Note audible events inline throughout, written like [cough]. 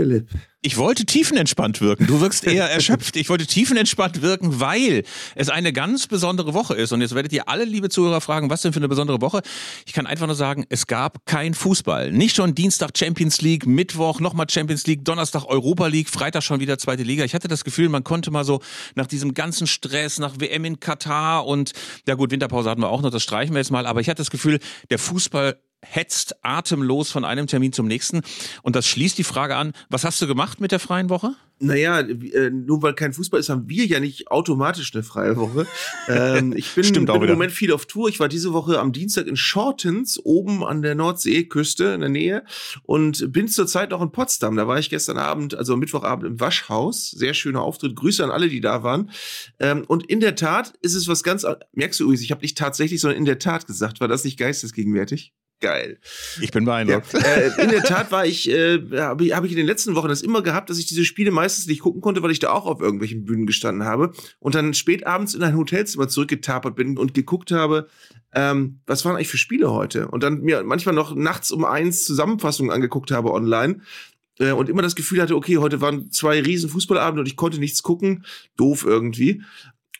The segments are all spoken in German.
Philipp? Ich wollte tiefenentspannt wirken. Du wirkst eher [laughs] erschöpft. Ich wollte tiefenentspannt wirken, weil es eine ganz besondere Woche ist. Und jetzt werdet ihr alle, liebe Zuhörer, fragen, was denn für eine besondere Woche? Ich kann einfach nur sagen, es gab kein Fußball. Nicht schon Dienstag Champions League, Mittwoch nochmal Champions League, Donnerstag Europa League, Freitag schon wieder zweite Liga. Ich hatte das Gefühl, man konnte mal so nach diesem ganzen Stress, nach WM in Katar und ja gut, Winterpause hatten wir auch noch, das streichen wir jetzt mal. Aber ich hatte das Gefühl, der Fußball hetzt atemlos von einem Termin zum nächsten. Und das schließt die Frage an, was hast du gemacht mit der freien Woche? Naja, äh, nur weil kein Fußball ist, haben wir ja nicht automatisch eine freie Woche. [laughs] Ähm, ich bin, bin im Moment viel auf Tour. Ich war diese Woche am Dienstag in Shortens, oben an der Nordseeküste in der Nähe und bin zurzeit noch in Potsdam. Da war ich gestern Abend, also Mittwochabend im Waschhaus. Sehr schöner Auftritt. Grüße an alle, die da waren. Ähm, und in der Tat ist es was ganz, merkst du übrigens, ich habe nicht tatsächlich, sondern in der Tat gesagt. War das nicht geistesgegenwärtig? Geil. Ich bin beeindruckt. Ja, äh, in der Tat war ich, äh, habe hab ich in den letzten Wochen das immer gehabt, dass ich diese Spiele meistens nicht gucken konnte, weil ich da auch auf irgendwelchen Bühnen gestanden habe und dann spät abends in ein Hotelzimmer zurückgetapert bin und geguckt habe, ähm, was waren eigentlich für Spiele heute? Und dann mir manchmal noch nachts um eins Zusammenfassungen angeguckt habe online äh, und immer das Gefühl hatte, okay, heute waren zwei riesen Fußballabende und ich konnte nichts gucken. Doof irgendwie.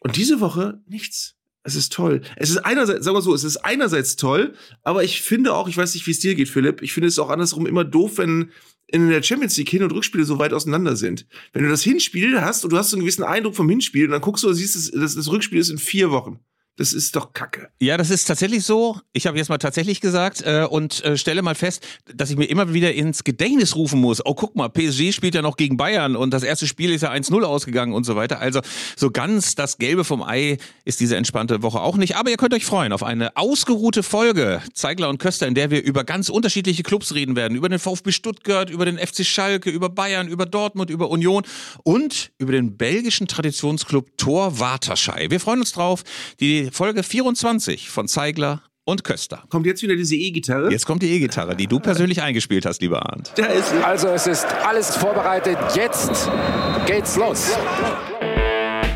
Und diese Woche nichts. Es ist toll. Es ist einerseits, sagen wir so, es ist einerseits toll, aber ich finde auch, ich weiß nicht, wie es dir geht, Philipp, ich finde es auch andersrum immer doof, wenn in der Champions League Hin- und Rückspiele so weit auseinander sind. Wenn du das Hinspiel hast und du hast so einen gewissen Eindruck vom Hinspiel und dann guckst du und siehst, das, das, das Rückspiel ist in vier Wochen. Das ist doch Kacke. Ja, das ist tatsächlich so. Ich habe jetzt mal tatsächlich gesagt äh, und äh, stelle mal fest, dass ich mir immer wieder ins Gedächtnis rufen muss. Oh, guck mal, PSG spielt ja noch gegen Bayern und das erste Spiel ist ja 1-0 ausgegangen und so weiter. Also so ganz das Gelbe vom Ei ist diese entspannte Woche auch nicht. Aber ihr könnt euch freuen auf eine ausgeruhte Folge Zeigler und Köster, in der wir über ganz unterschiedliche Clubs reden werden. Über den VfB Stuttgart, über den FC Schalke, über Bayern, über Dortmund, über Union und über den belgischen Traditionsclub Tor Waterschei. Wir freuen uns drauf. Die Folge 24 von Zeigler und Köster. Kommt jetzt wieder diese E-Gitarre? Jetzt kommt die E-Gitarre, die du persönlich eingespielt hast, lieber Arndt. Also es ist alles vorbereitet. Jetzt geht's los.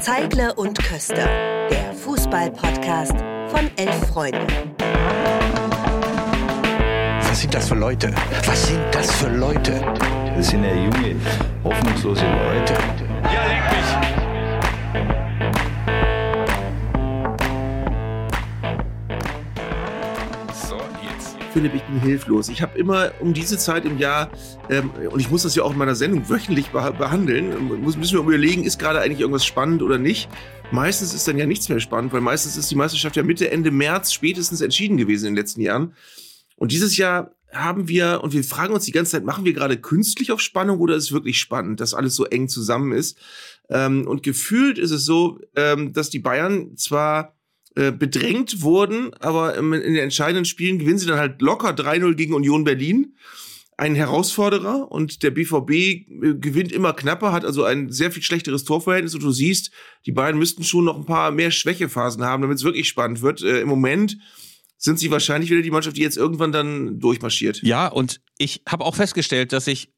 Zeigler und Köster, der Fußball-Podcast von elf Freunden. Was sind das für Leute? Was sind das für Leute? Das sind ja junge, hoffnungslose Leute. Ja, leck mich. Philipp, ich bin hilflos. Ich habe immer um diese Zeit im Jahr, ähm, und ich muss das ja auch in meiner Sendung wöchentlich beh behandeln, muss, müssen wir überlegen, ist gerade eigentlich irgendwas spannend oder nicht. Meistens ist dann ja nichts mehr spannend, weil meistens ist die Meisterschaft ja Mitte, Ende März spätestens entschieden gewesen in den letzten Jahren. Und dieses Jahr haben wir, und wir fragen uns die ganze Zeit, machen wir gerade künstlich auf Spannung oder ist es wirklich spannend, dass alles so eng zusammen ist? Ähm, und gefühlt ist es so, ähm, dass die Bayern zwar äh, bedrängt wurden, aber in den entscheidenden Spielen gewinnen sie dann halt locker 3-0 gegen Union Berlin. Ein Herausforderer und der BVB äh, gewinnt immer knapper, hat also ein sehr viel schlechteres Torverhältnis und du siehst, die beiden müssten schon noch ein paar mehr Schwächephasen haben, damit es wirklich spannend wird. Äh, Im Moment sind sie wahrscheinlich wieder die Mannschaft, die jetzt irgendwann dann durchmarschiert. Ja, und ich habe auch festgestellt, dass ich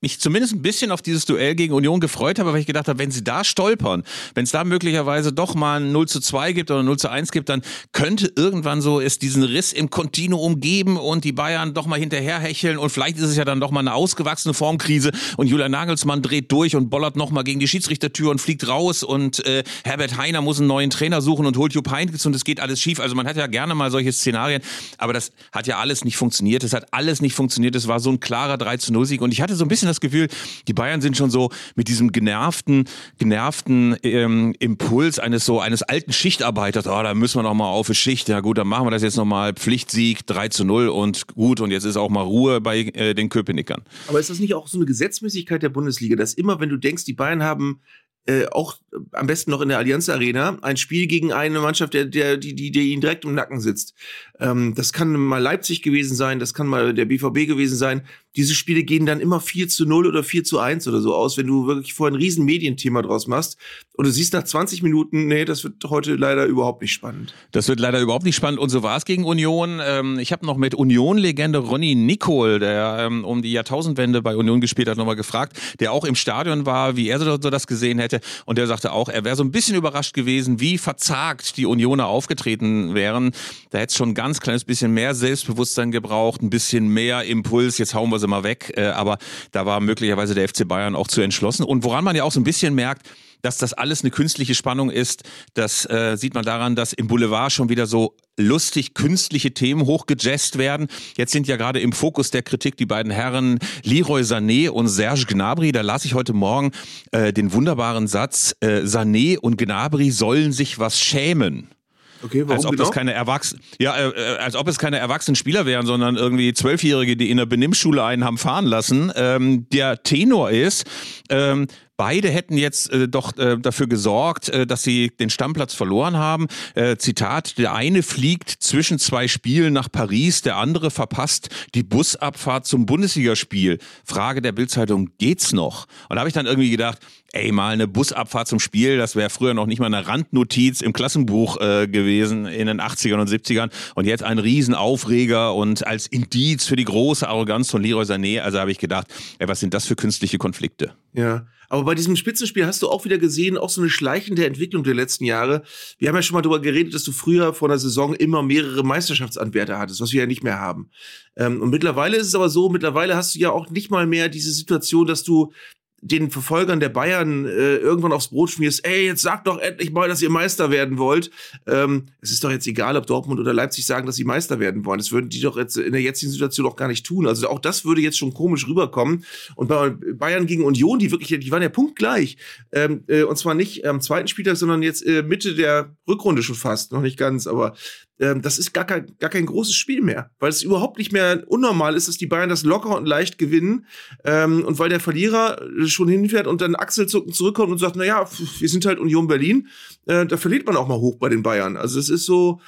mich zumindest ein bisschen auf dieses Duell gegen Union gefreut habe, weil ich gedacht habe, wenn sie da stolpern, wenn es da möglicherweise doch mal ein 0 zu 2 gibt oder 0 zu 1 gibt, dann könnte irgendwann so es diesen Riss im Kontinuum geben und die Bayern doch mal hinterherhecheln und vielleicht ist es ja dann doch mal eine ausgewachsene Formkrise und Julian Nagelsmann dreht durch und bollert noch mal gegen die Schiedsrichtertür und fliegt raus und äh, Herbert Heiner muss einen neuen Trainer suchen und holt Jupp Heynckes und es geht alles schief. Also man hat ja gerne mal solche Szenarien, aber das hat ja alles nicht funktioniert. Es hat alles nicht funktioniert. Es war so ein klarer 3 zu 0 Sieg und ich hatte so ein bisschen das Gefühl, die Bayern sind schon so mit diesem genervten, genervten ähm, Impuls eines so eines alten Schichtarbeiters. Oh, da müssen wir noch mal auf die Schicht. Ja gut, dann machen wir das jetzt noch mal Pflichtsieg 3 zu 0 und gut und jetzt ist auch mal Ruhe bei äh, den Köpenickern. Aber ist das nicht auch so eine Gesetzmäßigkeit der Bundesliga, dass immer, wenn du denkst, die Bayern haben äh, auch am besten noch in der Allianz Arena ein Spiel gegen eine Mannschaft, der, der, die, die, die ihnen direkt im Nacken sitzt. Ähm, das kann mal Leipzig gewesen sein, das kann mal der BVB gewesen sein. Diese Spiele gehen dann immer 4 zu 0 oder 4 zu 1 oder so aus, wenn du wirklich vorher ein riesen Medienthema draus machst. Und du siehst nach 20 Minuten, nee, das wird heute leider überhaupt nicht spannend. Das wird leider überhaupt nicht spannend. Und so war es gegen Union. Ähm, ich habe noch mit Union-Legende Ronny Nicol, der ähm, um die Jahrtausendwende bei Union gespielt hat, nochmal gefragt, der auch im Stadion war, wie er so, das gesehen hätte. Und der sagte auch, er wäre so ein bisschen überrascht gewesen, wie verzagt die Unioner aufgetreten wären. Da hätte es schon ein ganz kleines bisschen mehr Selbstbewusstsein gebraucht, ein bisschen mehr Impuls. Jetzt hauen wir sie mal weg. Äh, aber da war möglicherweise der FC Bayern auch zu entschlossen. Und woran man ja auch so ein bisschen merkt, dass das alles eine künstliche Spannung ist, das äh, sieht man daran, dass im Boulevard schon wieder so lustig künstliche Themen hochgejazzt werden. Jetzt sind ja gerade im Fokus der Kritik die beiden Herren Leroy Sané und Serge Gnabry. Da las ich heute Morgen äh, den wunderbaren Satz, äh, Sané und Gnabry sollen sich was schämen. Okay, warum als ob genau? das keine Erwachsenen, ja, äh, äh, als ob es keine erwachsenen Spieler wären, sondern irgendwie Zwölfjährige, die in der Benimmschule einen haben fahren lassen. Ähm, der Tenor ist, ähm, Beide hätten jetzt äh, doch äh, dafür gesorgt, äh, dass sie den Stammplatz verloren haben. Äh, Zitat, der eine fliegt zwischen zwei Spielen nach Paris, der andere verpasst die Busabfahrt zum Bundesligaspiel. Frage der Bildzeitung, geht's noch? Und da habe ich dann irgendwie gedacht, ey, mal eine Busabfahrt zum Spiel, das wäre früher noch nicht mal eine Randnotiz im Klassenbuch äh, gewesen in den 80ern und 70ern. Und jetzt ein Riesenaufreger und als Indiz für die große Arroganz von Leroy Sané. Also habe ich gedacht, ey, was sind das für künstliche Konflikte? Ja, aber bei diesem Spitzenspiel hast du auch wieder gesehen, auch so eine schleichende Entwicklung der letzten Jahre. Wir haben ja schon mal darüber geredet, dass du früher vor der Saison immer mehrere Meisterschaftsanwärter hattest, was wir ja nicht mehr haben. Ähm, und mittlerweile ist es aber so, mittlerweile hast du ja auch nicht mal mehr diese Situation, dass du den Verfolgern der Bayern äh, irgendwann aufs Brot schmierst, ey, jetzt sagt doch endlich mal, dass ihr Meister werden wollt. Ähm, es ist doch jetzt egal, ob Dortmund oder Leipzig sagen, dass sie Meister werden wollen. Das würden die doch jetzt in der jetzigen Situation auch gar nicht tun. Also auch das würde jetzt schon komisch rüberkommen. Und bei Bayern gegen Union, die wirklich, die waren ja punktgleich. Ähm, äh, und zwar nicht am zweiten Spieltag, sondern jetzt äh, Mitte der Rückrunde schon fast, noch nicht ganz, aber ähm, das ist gar kein, gar kein großes Spiel mehr, weil es überhaupt nicht mehr unnormal ist, dass die Bayern das locker und leicht gewinnen ähm, und weil der Verlierer schon hinfährt und dann achselzuckend zurückkommt und sagt, na ja, wir sind halt Union Berlin, äh, da verliert man auch mal hoch bei den Bayern. Also es ist so,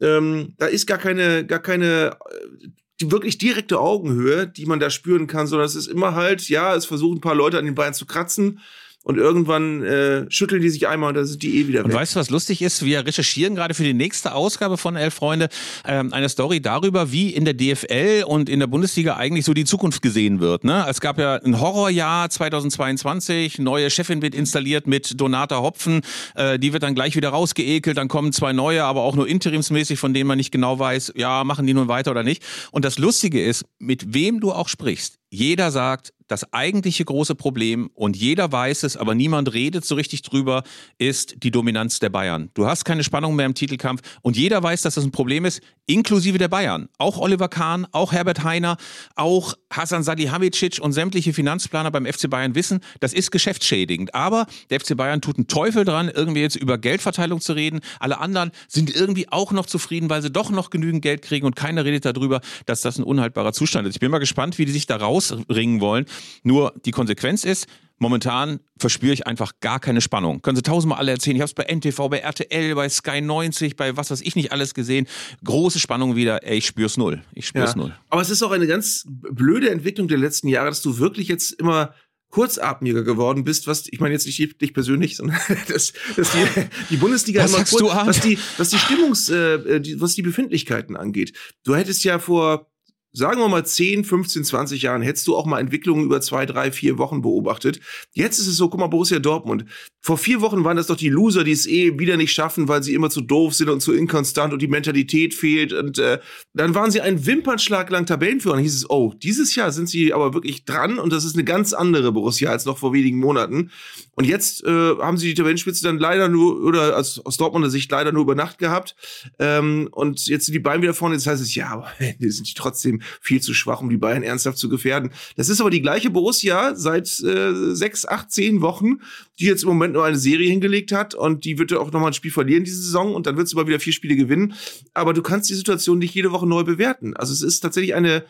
ähm, da ist gar keine, gar keine äh, die wirklich direkte Augenhöhe, die man da spüren kann, sondern es ist immer halt, ja, es versuchen ein paar Leute an den Bayern zu kratzen, und irgendwann äh, schütteln die sich einmal und dann sind die eh wieder Und weg. weißt du, was lustig ist? Wir recherchieren gerade für die nächste Ausgabe von Elf Freunde ähm, eine Story darüber, wie in der DFL und in der Bundesliga eigentlich so die Zukunft gesehen wird. Ne? Es gab ja ein Horrorjahr 2022, neue Chefin wird installiert mit Donata Hopfen, äh, die wird dann gleich wieder rausgeekelt, dann kommen zwei neue, aber auch nur interimsmäßig, von denen man nicht genau weiß, ja, machen die nun weiter oder nicht. Und das Lustige ist, mit wem du auch sprichst, jeder sagt, das eigentliche große Problem, und jeder weiß es, aber niemand redet so richtig drüber, ist die Dominanz der Bayern. Du hast keine Spannung mehr im Titelkampf und jeder weiß, dass das ein Problem ist, inklusive der Bayern. Auch Oliver Kahn, auch Herbert Heiner, auch Hasan Salihamidzic und sämtliche Finanzplaner beim FC Bayern wissen, das ist geschäftsschädigend. Aber der FC Bayern tut einen Teufel dran, irgendwie jetzt über Geldverteilung zu reden. Alle anderen sind irgendwie auch noch zufrieden, weil sie doch noch genügend Geld kriegen und keiner redet darüber, dass das ein unhaltbarer Zustand ist. Ich bin mal gespannt, wie die sich da rausringen wollen. Nur die Konsequenz ist, momentan verspüre ich einfach gar keine Spannung. Können Sie tausendmal alle erzählen. Ich habe es bei NTV, bei RTL, bei Sky 90, bei was weiß ich nicht alles gesehen. Große Spannung wieder. Ey, ich spür's null. Ich spür's Ja. null. Aber es ist auch eine ganz blöde Entwicklung der letzten Jahre, dass du wirklich jetzt immer kurzatmiger geworden bist, was, ich meine jetzt nicht dich persönlich, sondern [laughs] dass, dass die, die Bundesliga Was immer Arndt? was die, was die Stimmungs, äh, die, was die Befindlichkeiten angeht. Du hättest ja vor, sagen wir mal 10, 15, 20 Jahren, hättest du auch mal Entwicklungen über zwei, drei, vier Wochen beobachtet. Jetzt ist es so, guck mal, Borussia Dortmund. Vor vier Wochen waren das doch die Loser, die es eh wieder nicht schaffen, weil sie immer zu doof sind und zu inkonstant und die Mentalität fehlt. Und äh, dann waren sie ein Wimpernschlag lang Tabellenführer. Und dann hieß es, oh, dieses Jahr sind sie aber wirklich dran und das ist eine ganz andere Borussia als noch vor wenigen Monaten. Und jetzt äh, haben sie die Tabellenspitze dann leider nur, oder aus, aus Dortmunder Sicht leider nur über Nacht gehabt. Ähm, und jetzt sind die Bayern wieder vorne. Jetzt heißt es, ja, aber [laughs] die sind trotzdem viel zu schwach, um die Bayern ernsthaft zu gefährden. Das ist aber die gleiche Borussia seit äh, sechs, acht, zehn Wochen, die jetzt im Moment nur eine Serie hingelegt hat und die wird auch nochmal ein Spiel verlieren diese Saison und dann wird sie mal wieder vier Spiele gewinnen. Aber du kannst die Situation nicht jede Woche neu bewerten. Also es ist tatsächlich eine,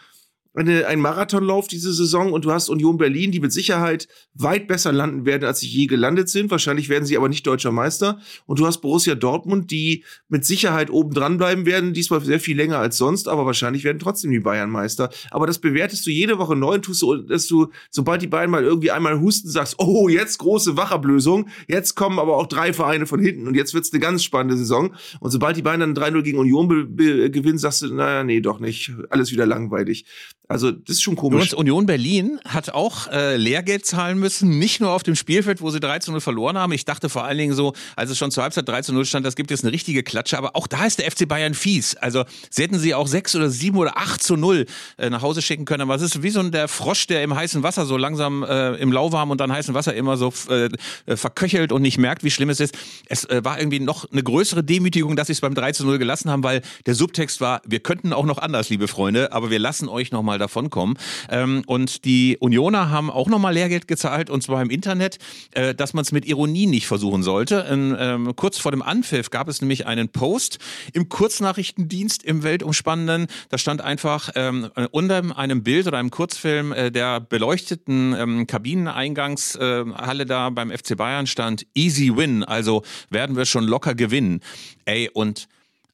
eine, ein Marathonlauf diese Saison und du hast Union Berlin, die mit Sicherheit weit besser landen werden, als sie je gelandet sind. Wahrscheinlich werden sie aber nicht deutscher Meister. Und du hast Borussia Dortmund, die mit Sicherheit oben dran bleiben werden, diesmal sehr viel länger als sonst, aber wahrscheinlich werden trotzdem die Bayern Meister. Aber das bewertest du jede Woche neu und tust du, dass du, sobald die Bayern mal irgendwie einmal husten, sagst, oh, jetzt große Wachablösung, jetzt kommen aber auch drei Vereine von hinten und jetzt wird's eine ganz spannende Saison. Und sobald die Bayern dann 3-0 gegen Union gewinnen, sagst du, naja, nee, doch nicht. Alles wieder langweilig. Also das ist schon komisch. Union Berlin hat auch äh, Lehrgeld zahlen müssen, nicht nur auf dem Spielfeld, wo sie 13-0 verloren haben. Ich dachte vor allen Dingen so, als es schon zur Halbzeit 13-0 stand, das gibt jetzt eine richtige Klatsche. Aber auch da ist der FC Bayern fies. Also sie hätten sie auch 6 oder 7 oder 8 zu 0 äh, nach Hause schicken können. Aber es ist wie so ein der Frosch, der im heißen Wasser so langsam äh, im lauwarmen und dann heißen Wasser immer so äh, äh, verköchelt und nicht merkt, wie schlimm es ist. Es äh, war irgendwie noch eine größere Demütigung, dass sie es beim 13-0 gelassen haben, weil der Subtext war, wir könnten auch noch anders, liebe Freunde, aber wir lassen euch noch mal davonkommen. Ähm, und die Unioner haben auch nochmal Lehrgeld gezahlt, und zwar im Internet, äh, dass man es mit Ironie nicht versuchen sollte. In, ähm, kurz vor dem Anpfiff gab es nämlich einen Post im Kurznachrichtendienst im Weltumspannenden. Da stand einfach ähm, unter einem Bild oder einem Kurzfilm äh, der beleuchteten ähm, Kabineneingangshalle äh, da beim FC Bayern stand Easy Win, also werden wir schon locker gewinnen. Ey, und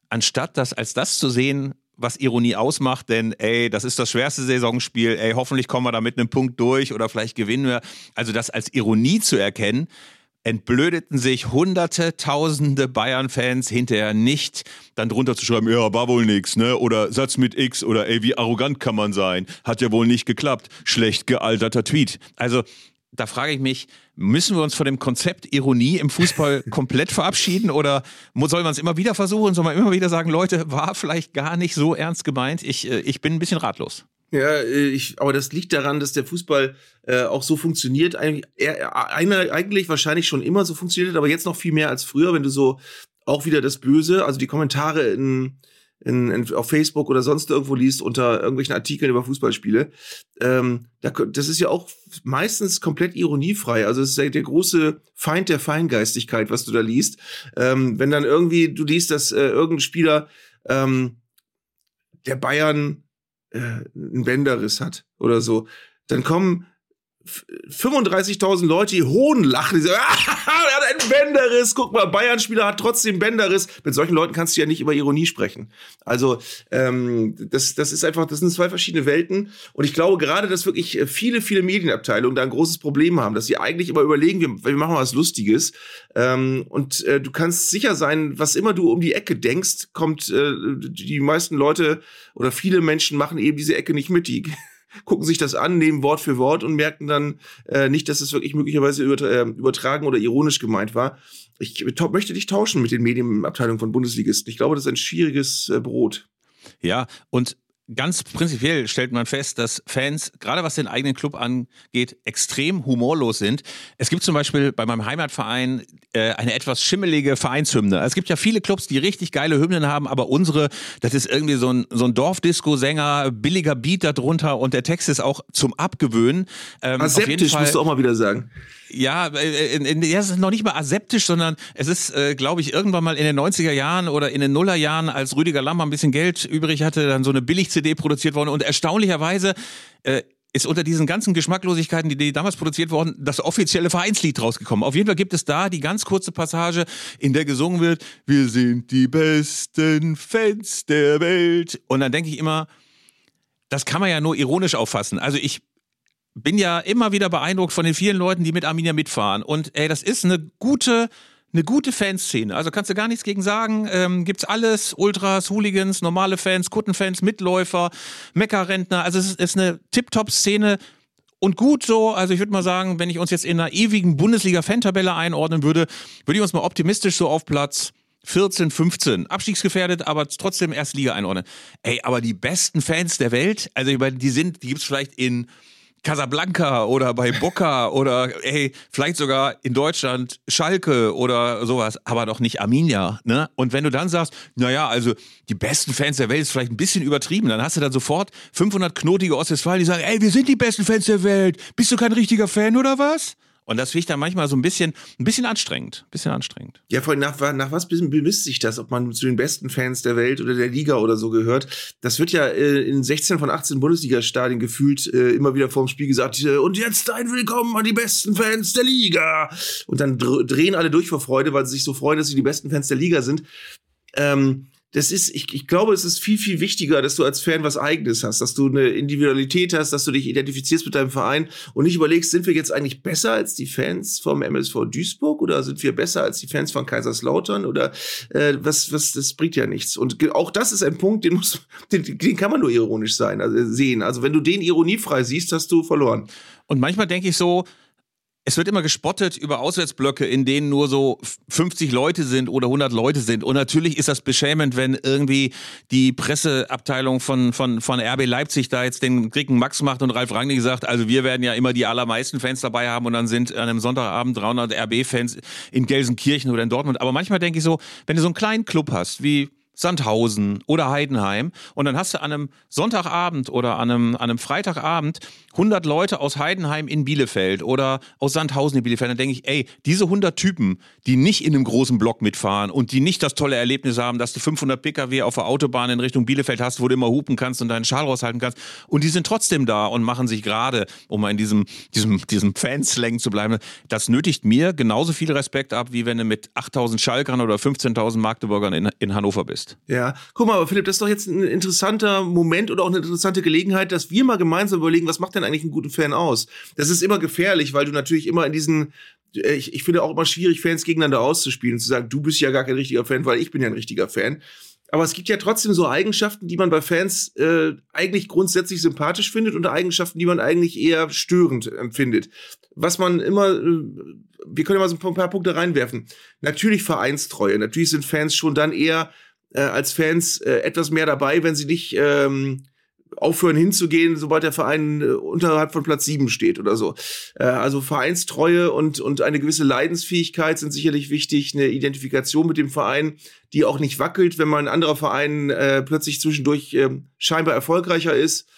anstatt das als das zu sehen, was Ironie ausmacht, denn ey, das ist das schwerste Saisonspiel, ey, hoffentlich kommen wir da mit einem Punkt durch oder vielleicht gewinnen wir. Also das als Ironie zu erkennen, entblödeten sich hunderte, tausende Bayern-Fans hinterher nicht, dann drunter zu schreiben, ja, war wohl nix, ne? Oder Satz mit X oder ey, wie arrogant kann man sein? Hat ja wohl nicht geklappt. Schlecht gealterter Tweet. Also da frage ich mich, müssen wir uns von dem Konzept Ironie im Fußball [laughs] komplett verabschieden oder soll man es immer wieder versuchen? Soll man immer wieder sagen, Leute, war vielleicht gar nicht so ernst gemeint? Ich, äh, ich bin ein bisschen ratlos. Ja, äh, ich, aber das liegt daran, dass der Fußball äh, auch so funktioniert. Eigentlich, er, einer, eigentlich wahrscheinlich schon immer so funktioniert, aber jetzt noch viel mehr als früher, wenn du so auch wieder das Böse, also die Kommentare in, in, in, auf Facebook oder sonst irgendwo liest unter irgendwelchen Artikeln über Fußballspiele, ähm, da, das ist ja auch meistens komplett ironiefrei. Also es ist ja der große Feind der Feingeistigkeit, was du da liest. Ähm, wenn dann irgendwie du liest, dass äh, irgendein Spieler ähm, der Bayern äh, einen Bänderriss hat oder so, dann kommen 35.000 Leute, die Hohn lachen, die sagen, [laughs] ah, er hat einen Bänderriss, guck mal, Bayern-Spieler hat trotzdem Bänderriss. Mit solchen Leuten kannst du ja nicht über Ironie sprechen. Also ähm, das, das ist einfach, das sind zwei verschiedene Welten. Und ich glaube gerade, dass wirklich viele, viele Medienabteilungen da ein großes Problem haben, dass sie eigentlich immer überlegen, wir, wir machen was Lustiges. Ähm, und äh, du kannst sicher sein, was immer du um die Ecke denkst, kommt äh, die meisten Leute oder viele Menschen machen eben diese Ecke nicht mit. Die gucken sich das an, nehmen Wort für Wort und merken dann äh, nicht, dass es wirklich möglicherweise äh, übertragen oder ironisch gemeint war. Ich möchte dich tauschen mit den Medienabteilungen von Bundesligisten. Ich glaube, das ist ein schwieriges äh, Brot. Ja, und ganz prinzipiell stellt man fest, dass Fans, gerade was den eigenen Club angeht, extrem humorlos sind. Es gibt zum Beispiel bei meinem Heimatverein äh, eine etwas schimmelige Vereinshymne. Es gibt ja viele Clubs, die richtig geile Hymnen haben, aber unsere, das ist irgendwie so ein, so ein Dorfdisco-Sänger, billiger Beat darunter und der Text ist auch zum Abgewöhnen. Ähm, Aseptisch, musst du auch mal wieder sagen. Ja, äh, in, in, ja, es ist noch nicht mal aseptisch, sondern es ist, äh, glaube ich, irgendwann mal in den 90er Jahren oder in den Nullerjahren, als Rüdiger Lamm ein bisschen Geld übrig hatte, dann so eine Billig-CD produziert worden und erstaunlicherweise äh, ist unter diesen ganzen Geschmacklosigkeiten, die, die damals produziert wurden, das offizielle Vereinslied rausgekommen. Auf jeden Fall gibt es da die ganz kurze Passage, in der gesungen wird, wir sind die besten Fans der Welt. Und dann denke ich immer, das kann man ja nur ironisch auffassen. Also ich bin ja immer wieder beeindruckt von den vielen Leuten, die mit Arminia mitfahren. Und ey, das ist eine gute, eine gute Fanszene. Also kannst du gar nichts gegen sagen. Ähm, gibt's alles: Ultras, Hooligans, normale Fans, Kuttenfans, Mitläufer, Meckerrentner. Also es ist, eine Tip-Top-Szene. Und gut so, also ich würde mal sagen, wenn ich uns jetzt in einer ewigen Bundesliga-Fantabelle einordnen würde, würde ich uns mal optimistisch so auf Platz 14, 15. Abstiegsgefährdet, aber trotzdem erst Liga einordnen. Ey, aber die besten Fans der Welt, also ich meine, die sind, die gibt's vielleicht in Casablanca oder bei Boca [laughs] oder ey, vielleicht sogar in Deutschland Schalke oder sowas, aber doch nicht Arminia, ne? Und wenn du dann sagst, naja, also die besten Fans der Welt ist vielleicht ein bisschen übertrieben, dann hast du dann sofort 500 knotige Ostwestfalen, die sagen, ey, wir sind die besten Fans der Welt. Bist du kein richtiger Fan oder was? Und das finde ich dann manchmal so ein bisschen, ein bisschen anstrengend. Ein bisschen anstrengend. Ja, vor allem nach, nach was bemisst sich das, ob man zu den besten Fans der Welt oder der Liga oder so gehört? Das wird ja äh, in 16 von 18 Bundesliga-Stadien gefühlt äh, immer wieder vorm Spiel gesagt, äh, und jetzt ein Willkommen an die besten Fans der Liga. Und dann drehen alle durch vor Freude, weil sie sich so freuen, dass sie die besten Fans der Liga sind. Ähm, das ist, ich, ich glaube, es ist viel, viel wichtiger, dass du als Fan was Eigenes hast, dass du eine Individualität hast, dass du dich identifizierst mit deinem Verein und nicht überlegst, sind wir jetzt eigentlich besser als die Fans vom MSV Duisburg oder sind wir besser als die Fans von Kaiserslautern oder äh, was, was, das bringt ja nichts. Und auch das ist ein Punkt, den muss, [laughs] den, den kann man nur ironisch sein, also sehen. Also wenn du den ironiefrei siehst, hast du verloren. Und manchmal denke ich so, es wird immer gespottet über Auswärtsblöcke, in denen nur so 50 Leute sind oder 100 Leute sind. Und natürlich ist das beschämend, wenn irgendwie die Presseabteilung von, von, von RB Leipzig da jetzt den Kriegen Max macht und Ralf Rangnick sagt, also wir werden ja immer die allermeisten Fans dabei haben und dann sind an einem Sonntagabend 300 RB-Fans in Gelsenkirchen oder in Dortmund. Aber manchmal denke ich so, wenn du so einen kleinen Club hast, wie Sandhausen oder Heidenheim. Und dann hast du an einem Sonntagabend oder an einem, an einem Freitagabend 100 Leute aus Heidenheim in Bielefeld oder aus Sandhausen in Bielefeld, dann denke ich, ey, diese 100 Typen, die nicht in einem großen Block mitfahren und die nicht das tolle Erlebnis haben, dass du 500 Pkw auf der Autobahn in Richtung Bielefeld hast, wo du immer hupen kannst und deinen Schal raushalten kannst. Und die sind trotzdem da und machen sich gerade, um mal in diesem, diesem, diesem Fanslang zu bleiben, das nötigt mir genauso viel Respekt ab, wie wenn du mit 8000 Schalkern oder 15.000 Magdeburgern in, in Hannover bist. Ja, guck mal, aber Philipp, das ist doch jetzt ein interessanter Moment oder auch eine interessante Gelegenheit, dass wir mal gemeinsam überlegen, was macht denn eigentlich einen guten Fan aus? Das ist immer gefährlich, weil du natürlich immer in diesen äh, ich, ich finde auch immer schwierig, Fans gegeneinander auszuspielen und zu sagen, du bist ja gar kein richtiger Fan, weil ich bin ja ein richtiger Fan. Aber es gibt ja trotzdem so Eigenschaften, die man bei Fans äh, eigentlich grundsätzlich sympathisch findet und Eigenschaften, die man eigentlich eher störend empfindet. Was man immer, äh, wir können ja mal so ein paar Punkte reinwerfen. Natürlich Vereinstreue. Natürlich sind Fans schon dann eher äh, als Fans äh, etwas mehr dabei, wenn sie nicht ähm, aufhören hinzugehen, sobald der Verein äh, unterhalb von Platz sieben steht oder so. Äh, also Vereinstreue und, und eine gewisse Leidensfähigkeit sind sicherlich wichtig, eine Identifikation mit dem Verein, die auch nicht wackelt, wenn mal ein anderer Verein äh, plötzlich zwischendurch äh, scheinbar erfolgreicher ist.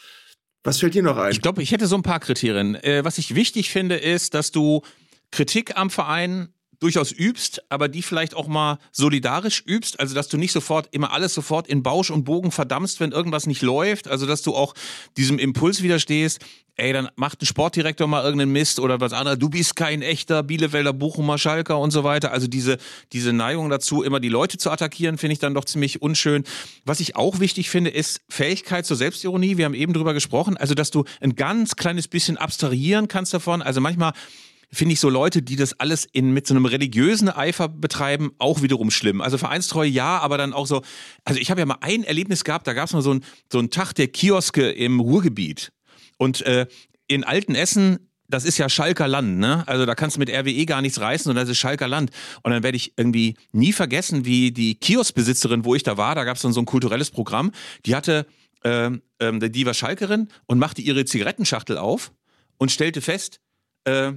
Was fällt dir noch ein? Ich glaube, ich hätte so ein paar Kriterien. Äh, was ich wichtig finde, ist, dass du Kritik am Verein durchaus übst, aber die vielleicht auch mal solidarisch übst, also dass du nicht sofort immer alles sofort in Bausch und Bogen verdammst, wenn irgendwas nicht läuft, also dass du auch diesem Impuls widerstehst, ey, dann macht ein Sportdirektor mal irgendeinen Mist oder was anderes, du bist kein echter Bielefelder Bochumer Schalker und so weiter. Also diese, diese Neigung dazu, immer die Leute zu attackieren, finde ich dann doch ziemlich unschön. Was ich auch wichtig finde, ist Fähigkeit zur Selbstironie. Wir haben eben drüber gesprochen, also dass du ein ganz kleines bisschen abstrahieren kannst davon. Also manchmal finde ich so Leute, die das alles in, mit so einem religiösen Eifer betreiben, auch wiederum schlimm. Also Vereinstreue ja, aber dann auch so, also ich habe ja mal ein Erlebnis gehabt, da gab es mal so einen so einen Tag der Kioske im Ruhrgebiet. Und äh, in Altenessen das ist ja Schalker Land, ne? Also da kannst du mit RWE gar nichts reißen und das ist Schalker Land. Und dann werde ich irgendwie nie vergessen, wie die Kioskbesitzerin, wo ich da war, da gab es dann so ein kulturelles Programm, die hatte, ähm, ähm, die war Schalkerin und machte ihre Zigarettenschachtel auf und stellte fest, äh,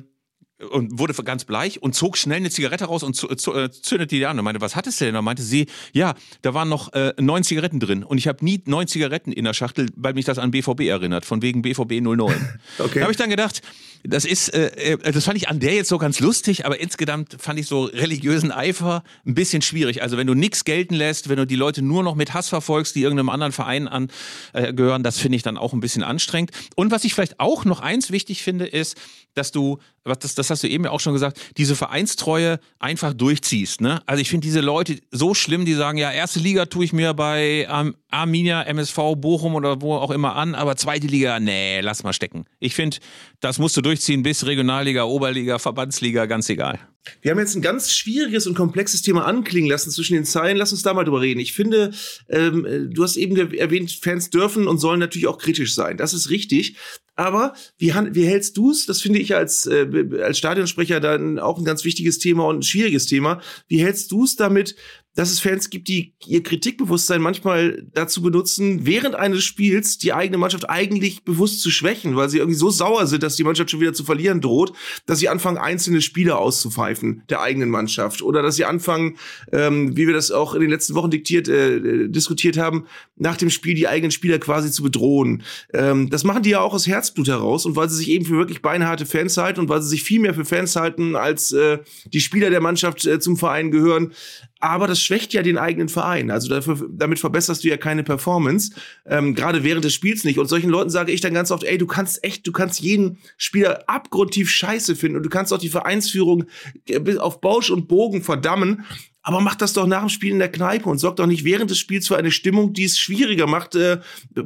und wurde ganz bleich und zog schnell eine Zigarette raus und äh, zündete die an und meinte, was hattest du denn? Und meinte sie, ja, da waren noch äh, neun Zigaretten drin und ich habe nie neun Zigaretten in der Schachtel, weil mich das an BVB erinnert, von wegen BVB 09. [laughs] okay. Da habe ich dann gedacht, das ist, äh, äh, das fand ich an der jetzt so ganz lustig, aber insgesamt fand ich so religiösen Eifer ein bisschen schwierig. Also wenn du nichts gelten lässt, wenn du die Leute nur noch mit Hass verfolgst, die irgendeinem anderen Verein angehören, äh, das finde ich dann auch ein bisschen anstrengend. Und was ich vielleicht auch noch eins wichtig finde, ist, dass du, was das, das hast du eben ja auch schon gesagt, diese Vereinstreue einfach durchziehst. Ne? Also ich finde diese Leute so schlimm, die sagen, ja, erste Liga tue ich mir bei ähm, Arminia, MSV, Bochum oder wo auch immer an, aber zweite Liga, nee, lass mal stecken. Ich finde, das musst du durchziehen bis Regionalliga, Oberliga, Verbandsliga, ganz egal. Wir haben jetzt ein ganz schwieriges und komplexes Thema anklingen lassen zwischen den Zeilen. Lass uns da mal drüber reden. Ich finde, ähm, du hast eben erwähnt, Fans dürfen und sollen natürlich auch kritisch sein. Das ist richtig. Aber wie, wie hältst du es? Das finde ich als, äh, als Stadionsprecher dann auch ein ganz wichtiges Thema und ein schwieriges Thema. Wie hältst du es damit, dass es Fans gibt, die ihr Kritikbewusstsein manchmal dazu benutzen, während eines Spiels die eigene Mannschaft eigentlich bewusst zu schwächen, weil sie irgendwie so sauer sind, dass die Mannschaft schon wieder zu verlieren droht, dass sie anfangen, einzelne Spieler auszupfeifen der eigenen Mannschaft. Oder dass sie anfangen, ähm, wie wir das auch in den letzten Wochen diktiert, äh, diskutiert haben, nach dem Spiel die eigenen Spieler quasi zu bedrohen. Ähm, das machen die ja auch aus Herzblut heraus und weil sie sich eben für wirklich beinharte Fans halten und weil sie sich viel mehr für Fans halten, als äh, die Spieler der Mannschaft äh, zum Verein gehören, aber das schwächt ja den eigenen Verein. Also dafür, damit verbesserst du ja keine Performance, ähm, gerade während des Spiels nicht. Und solchen Leuten sage ich dann ganz oft, ey, du kannst echt, du kannst jeden Spieler abgrundtief scheiße finden und du kannst auch die Vereinsführung auf Bausch und Bogen verdammen. aber macht das doch nach dem Spiel in der Kneipe und sorgt doch nicht während des Spiels für eine Stimmung, die es schwieriger macht, äh,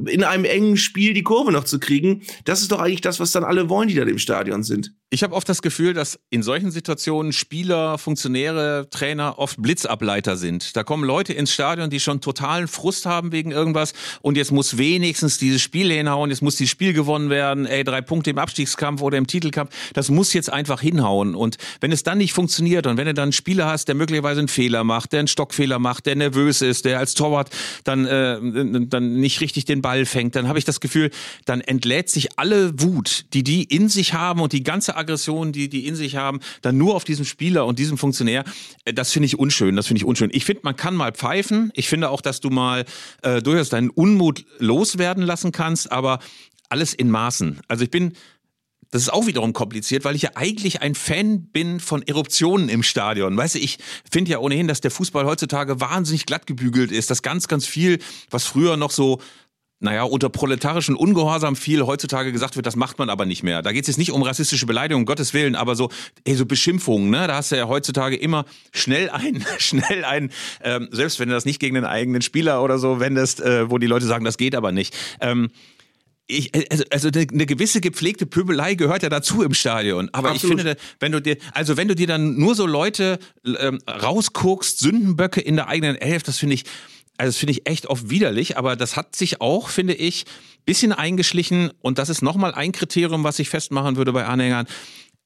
in einem engen Spiel die Kurve noch zu kriegen. Das ist doch eigentlich das, was dann alle wollen, die da im Stadion sind. Ich habe oft das Gefühl, dass in solchen Situationen Spieler, Funktionäre, Trainer oft Blitzableiter sind. Da kommen Leute ins Stadion, die schon totalen Frust haben wegen irgendwas und jetzt muss wenigstens dieses Spiel hinhauen, jetzt muss dieses Spiel gewonnen werden, ey, drei Punkte im Abstiegskampf oder im Titelkampf, das muss jetzt einfach hinhauen. Und wenn es dann nicht funktioniert und wenn du dann einen Spieler hast, der möglicherweise einen Fehler macht, der einen Stockfehler macht, der nervös ist, der als Torwart dann, äh, dann nicht richtig den Ball fängt, dann habe ich das Gefühl, dann entlädt sich alle Wut, die die in sich haben und die ganze Aggression, die die in sich haben, dann nur auf diesem Spieler und diesem Funktionär. Äh, das finde ich unschön. Das finde ich unschön. Ich finde, man kann mal pfeifen. Ich finde auch, dass du mal äh, durchaus deinen Unmut loswerden lassen kannst, aber alles in Maßen. Also ich bin das ist auch wiederum kompliziert, weil ich ja eigentlich ein Fan bin von Eruptionen im Stadion. Weißt du, ich finde ja ohnehin, dass der Fußball heutzutage wahnsinnig glatt gebügelt ist, dass ganz, ganz viel, was früher noch so naja, unter proletarischen Ungehorsam viel heutzutage gesagt wird, das macht man aber nicht mehr. Da geht es jetzt nicht um rassistische Beleidigungen, um Gottes Willen, aber so, ey, so Beschimpfungen, ne? Da hast du ja heutzutage immer schnell ein, [laughs] schnell ein, ähm, selbst wenn du das nicht gegen den eigenen Spieler oder so wendest, äh, wo die Leute sagen, das geht aber nicht. Ähm, ich, also, also eine gewisse gepflegte Pöbelei gehört ja dazu im Stadion. Aber Absolut. ich finde, wenn du dir, also wenn du dir dann nur so Leute ähm, rausguckst, Sündenböcke in der eigenen Elf, das finde ich, also das finde ich echt oft widerlich, aber das hat sich auch, finde ich, bisschen eingeschlichen und das ist nochmal ein Kriterium, was ich festmachen würde bei Anhängern,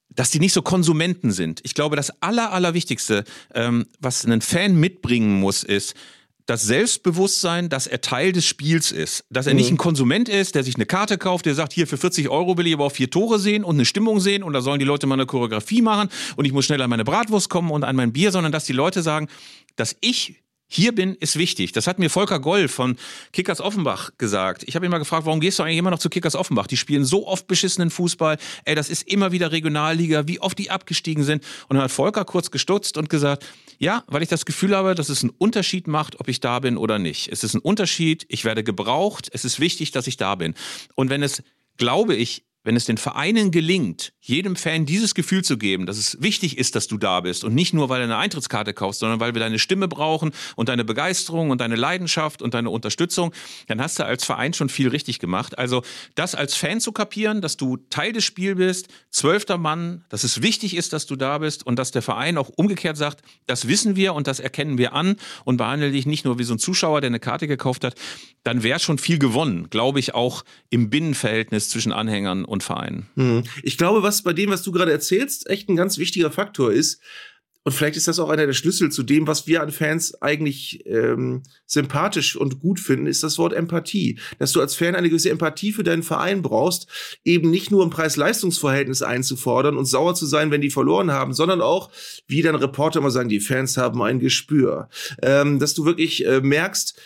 dass die nicht so Konsumenten sind. Ich glaube, das Aller, Allerwichtigste, ähm, was ein Fan mitbringen muss, ist, das Selbstbewusstsein, dass er Teil des Spiels ist. Dass er mhm. nicht ein Konsument ist, der sich eine Karte kauft, der sagt, hier für 40 Euro will ich aber auch vier Tore sehen und eine Stimmung sehen und da sollen die Leute mal eine Choreografie machen und ich muss schnell an meine Bratwurst kommen und an mein Bier, sondern dass die Leute sagen, dass ich hier bin, ist wichtig. Das hat mir Volker Goll von Kickers Offenbach gesagt. Ich habe ihn mal gefragt, warum gehst du eigentlich immer noch zu Kickers Offenbach? Die spielen so oft beschissenen Fußball. Ey, das ist immer wieder Regionalliga, wie oft die abgestiegen sind. Und dann hat Volker kurz gestutzt und gesagt, ja, weil ich das Gefühl habe, dass es einen Unterschied macht, ob ich da bin oder nicht. Es ist ein Unterschied, ich werde gebraucht, es ist wichtig, dass ich da bin. Und wenn es, glaube ich, wenn es den Vereinen gelingt, jedem Fan dieses Gefühl zu geben, dass es wichtig ist, dass du da bist und nicht nur, weil du eine Eintrittskarte kaufst, sondern weil wir deine Stimme brauchen und deine Begeisterung und deine Leidenschaft und deine Unterstützung, dann hast du als Verein schon viel richtig gemacht. Also das als Fan zu kapieren, dass du Teil des Spiels bist, zwölfter Mann, dass es wichtig ist, dass du da bist und dass der Verein auch umgekehrt sagt, das wissen wir und das erkennen wir an und behandle dich nicht nur wie so ein Zuschauer, der eine Karte gekauft hat, dann wäre schon viel gewonnen, glaube ich, auch im Binnenverhältnis zwischen Anhängern und Vereinen. Hm. Ich glaube, was bei dem, was du gerade erzählst, echt ein ganz wichtiger Faktor ist, und vielleicht ist das auch einer der Schlüssel zu dem, was wir an Fans eigentlich ähm, sympathisch und gut finden, ist das Wort Empathie. Dass du als Fan eine gewisse Empathie für deinen Verein brauchst, eben nicht nur ein Preis-Leistungs-Verhältnis einzufordern und sauer zu sein, wenn die verloren haben, sondern auch, wie dann Reporter immer sagen, die Fans haben ein Gespür. Ähm, dass du wirklich äh, merkst,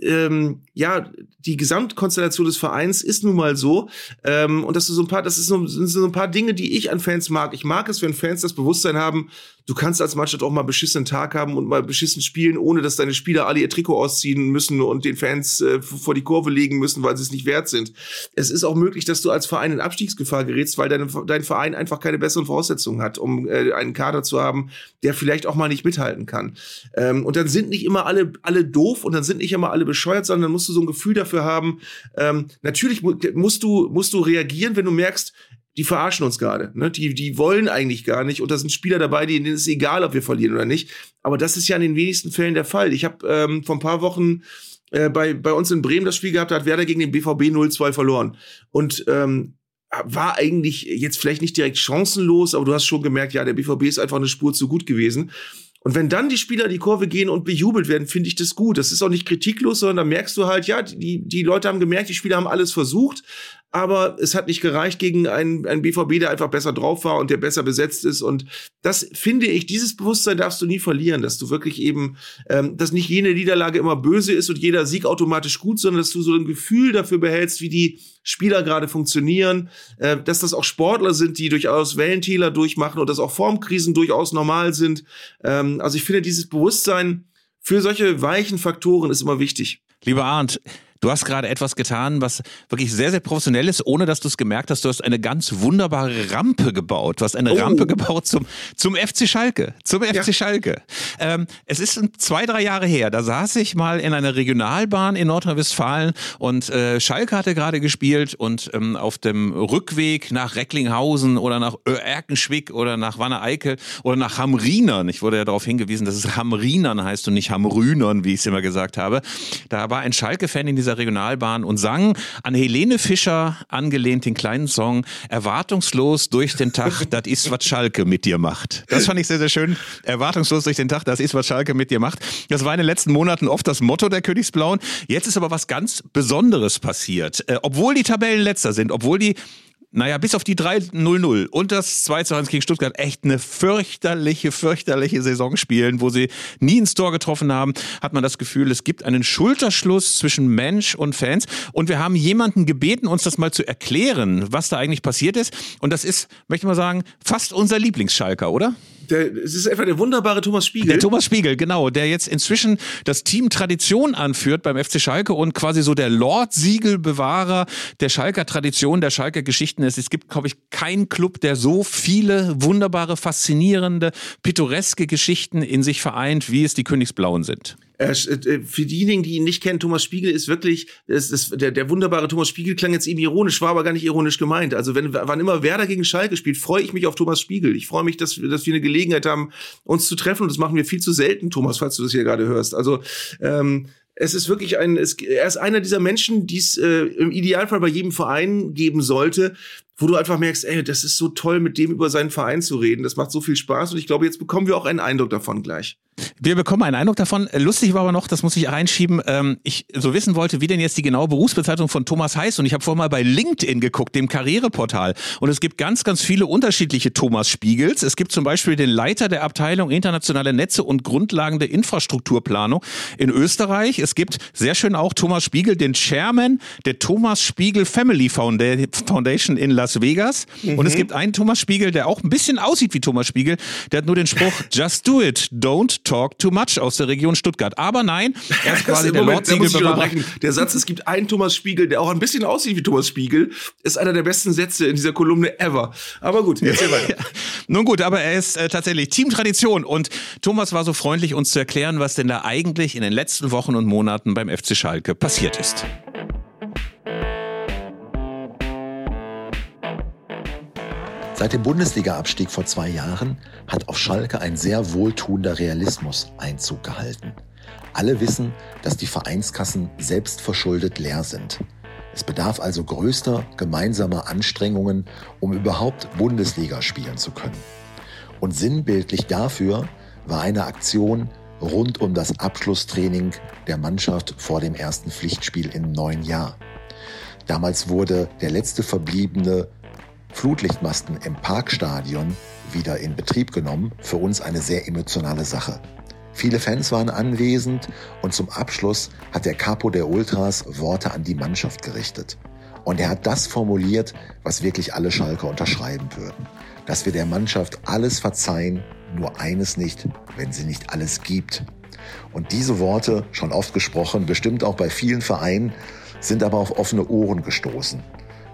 ähm, ja, die Gesamtkonstellation des Vereins ist nun mal so. Ähm, und das ist so ein paar, das ist so, sind so ein paar Dinge, die ich an Fans mag. Ich mag es, wenn Fans das Bewusstsein haben, du kannst als Mannschaft auch mal beschissenen Tag haben und mal beschissen spielen, ohne dass deine Spieler alle ihr Trikot ausziehen müssen und den Fans äh, vor die Kurve legen müssen, weil sie es nicht wert sind. Es ist auch möglich, dass du als Verein in Abstiegsgefahr gerätst, weil deine, dein Verein einfach keine besseren Voraussetzungen hat, um äh, einen Kader zu haben, der vielleicht auch mal nicht mithalten kann. Ähm, und dann sind nicht immer alle, alle doof und dann sind nicht immer alle bescheuert, sondern dann musst du so ein Gefühl dafür haben. Ähm, natürlich musst du, musst du reagieren, wenn du merkst, die verarschen uns gerade. Ne? Die, die wollen eigentlich gar nicht. Und da sind Spieler dabei, denen ist es egal, ob wir verlieren oder nicht. Aber das ist ja in den wenigsten Fällen der Fall. Ich habe ähm, vor ein paar Wochen äh, bei, bei uns in Bremen das Spiel gehabt, da hat Werder gegen den BVB 0-2 verloren. Und ähm, war eigentlich jetzt vielleicht nicht direkt chancenlos, aber du hast schon gemerkt, ja, der BVB ist einfach eine Spur zu gut gewesen. Und wenn dann die Spieler die Kurve gehen und bejubelt werden, finde ich das gut. Das ist auch nicht kritiklos, sondern da merkst du halt, ja, die, die Leute haben gemerkt, die Spieler haben alles versucht, aber es hat nicht gereicht gegen einen, einen BVB, der einfach besser drauf war und der besser besetzt ist. Und das finde ich, dieses Bewusstsein darfst du nie verlieren, dass du wirklich eben, ähm, dass nicht jede Niederlage immer böse ist und jeder Sieg automatisch gut, sondern dass du so ein Gefühl dafür behältst, wie die Spieler gerade funktionieren, äh, dass das auch Sportler sind, die durchaus Wellentäler durchmachen und dass auch Formkrisen durchaus normal sind. Ähm, also ich finde, dieses Bewusstsein für solche weichen Faktoren ist immer wichtig. Lieber Arndt, Du hast gerade etwas getan, was wirklich sehr, sehr professionell ist, ohne dass du es gemerkt hast. Du hast eine ganz wunderbare Rampe gebaut. Du hast eine oh. Rampe gebaut zum, zum FC Schalke. Zum FC ja. Schalke. Ähm, es ist zwei, drei Jahre her. Da saß ich mal in einer Regionalbahn in Nordrhein-Westfalen und äh, Schalke hatte gerade gespielt und ähm, auf dem Rückweg nach Recklinghausen oder nach Erkenschwick oder nach Wanne-Eickel oder nach Hamrinern. Ich wurde ja darauf hingewiesen, dass es Hamrinern heißt und nicht Hamrünern, wie ich es immer gesagt habe. Da war ein Schalke-Fan in dieser Regionalbahn und sang an Helene Fischer angelehnt den kleinen Song Erwartungslos durch den Tag, [laughs] das ist, was Schalke mit dir macht. Das fand ich sehr, sehr schön. Erwartungslos durch den Tag, das ist, was Schalke mit dir macht. Das war in den letzten Monaten oft das Motto der Königsblauen. Jetzt ist aber was ganz Besonderes passiert. Äh, obwohl die Tabellen letzter sind, obwohl die naja, bis auf die 3-0-0 und das 2 1 gegen Stuttgart echt eine fürchterliche, fürchterliche Saison spielen, wo sie nie ins Tor getroffen haben, hat man das Gefühl, es gibt einen Schulterschluss zwischen Mensch und Fans. Und wir haben jemanden gebeten, uns das mal zu erklären, was da eigentlich passiert ist. Und das ist, möchte ich mal sagen, fast unser Lieblingsschalker, oder? Der, es ist einfach der wunderbare Thomas Spiegel. Der Thomas Spiegel, genau, der jetzt inzwischen das Team Tradition anführt beim FC Schalke und quasi so der Lord-Siegelbewahrer der Schalker Tradition, der Schalker Geschichten ist. Es gibt, glaube ich, keinen Club, der so viele wunderbare, faszinierende, pittoreske Geschichten in sich vereint, wie es die Königsblauen sind. Äh, äh, für diejenigen, die ihn nicht kennen, Thomas Spiegel ist wirklich, ist, ist, der, der wunderbare Thomas Spiegel klang jetzt eben ironisch, war aber gar nicht ironisch gemeint. Also wenn, wann immer Werder gegen Schalke spielt, freue ich mich auf Thomas Spiegel. Ich freue mich, dass, dass wir eine Gelegenheit haben, uns zu treffen und das machen wir viel zu selten, Thomas, falls du das hier gerade hörst. Also ähm, es ist wirklich ein, es, er ist einer dieser Menschen, die es äh, im Idealfall bei jedem Verein geben sollte, wo du einfach merkst, ey, das ist so toll, mit dem über seinen Verein zu reden. Das macht so viel Spaß und ich glaube, jetzt bekommen wir auch einen Eindruck davon gleich. Wir bekommen einen Eindruck davon. Lustig war aber noch, das muss ich reinschieben, ähm, ich so wissen wollte, wie denn jetzt die genaue Berufsbezeichnung von Thomas heißt. Und ich habe vorher mal bei LinkedIn geguckt, dem Karriereportal. Und es gibt ganz, ganz viele unterschiedliche Thomas Spiegels. Es gibt zum Beispiel den Leiter der Abteilung internationale Netze und Grundlagen der Infrastrukturplanung in Österreich. Es gibt sehr schön auch Thomas Spiegel, den Chairman der Thomas Spiegel Family Foundation in Las Vegas. Mhm. Und es gibt einen Thomas Spiegel, der auch ein bisschen aussieht wie Thomas Spiegel. Der hat nur den Spruch, [laughs] just do it, don't talk too much aus der Region Stuttgart. Aber nein, [laughs] er ist quasi der Moment, Lord Der Satz, es gibt einen Thomas Spiegel, der auch ein bisschen aussieht wie Thomas Spiegel, ist einer der besten Sätze in dieser Kolumne ever. Aber gut, jetzt [laughs] weiter. Nun gut, aber er ist äh, tatsächlich Teamtradition und Thomas war so freundlich, uns zu erklären, was denn da eigentlich in den letzten Wochen und Monaten beim FC Schalke passiert ist. Seit dem Bundesliga-Abstieg vor zwei Jahren hat auf Schalke ein sehr wohltuender Realismus Einzug gehalten. Alle wissen, dass die Vereinskassen selbstverschuldet leer sind. Es bedarf also größter gemeinsamer Anstrengungen, um überhaupt Bundesliga spielen zu können. Und sinnbildlich dafür war eine Aktion rund um das Abschlusstraining der Mannschaft vor dem ersten Pflichtspiel im neuen Jahr. Damals wurde der letzte verbliebene Flutlichtmasten im Parkstadion wieder in Betrieb genommen. Für uns eine sehr emotionale Sache. Viele Fans waren anwesend und zum Abschluss hat der Capo der Ultras Worte an die Mannschaft gerichtet. Und er hat das formuliert, was wirklich alle Schalker unterschreiben würden. Dass wir der Mannschaft alles verzeihen, nur eines nicht, wenn sie nicht alles gibt. Und diese Worte, schon oft gesprochen, bestimmt auch bei vielen Vereinen, sind aber auf offene Ohren gestoßen.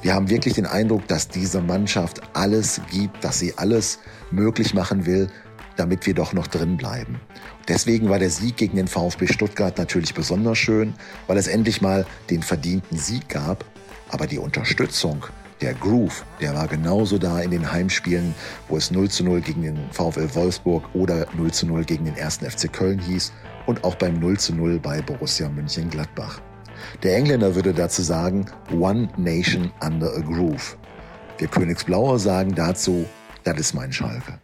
Wir haben wirklich den Eindruck, dass diese Mannschaft alles gibt, dass sie alles möglich machen will, damit wir doch noch drin bleiben. Deswegen war der Sieg gegen den VfB Stuttgart natürlich besonders schön, weil es endlich mal den verdienten Sieg gab. Aber die Unterstützung, der Groove, der war genauso da in den Heimspielen, wo es 0 zu 0 gegen den VfL Wolfsburg oder 0 zu 0 gegen den 1. FC Köln hieß und auch beim 0 zu 0 bei Borussia München-Gladbach. Der Engländer würde dazu sagen, One Nation under a Groove. Wir Königsblauer sagen dazu, das ist mein Schalke.